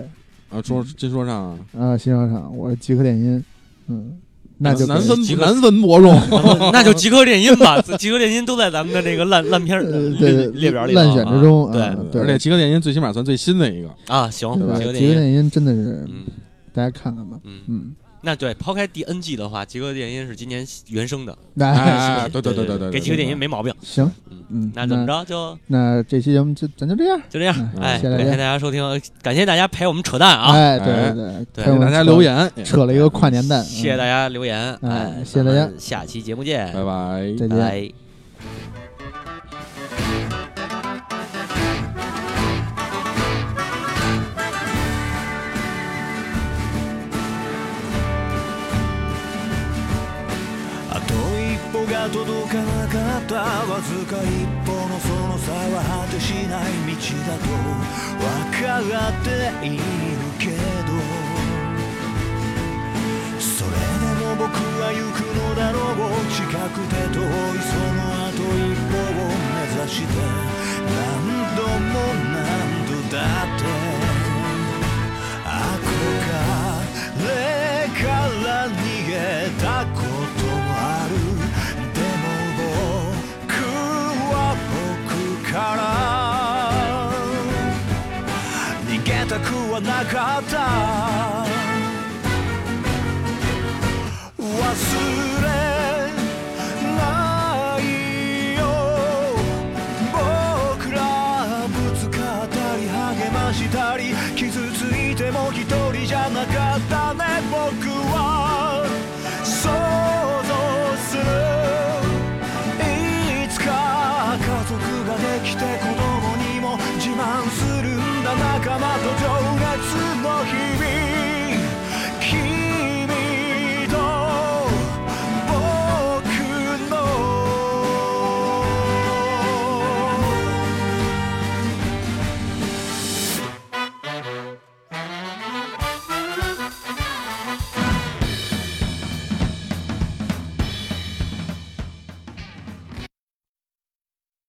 啊，说金说唱啊，啊，新商场，我是极客电音，嗯，那就难分难分伯仲。那就极客电音吧，极客电音都在咱们的这个烂烂片儿呃列列表里头烂选之中，对而且极客电音最起码算最新的一个。啊，行，对吧极客电音，极客电音真的是嗯大家看看吧，嗯，嗯，那对，抛开第 N G 的话，极客电音是今年原生的，那 哎，对对对对对，给极客电音没毛病，行，嗯，嗯，那怎么？着就那这期节目就咱就这样，就这样，嗯哎，谢谢大家感谢大家收听，感谢大家陪我们扯淡啊，哎，哎对对对陪我们给大家留言，扯了一个跨年蛋，谢谢大家留言，哎哎，谢谢大家下期节目见，拜拜。再见。届かなかった。わずか一歩のその差は果てしない道だと分かっているけど。それでも僕は行くのだろう。近くて遠いその後一歩を目指して。何度も何度だって憧れから逃げた。こはなかった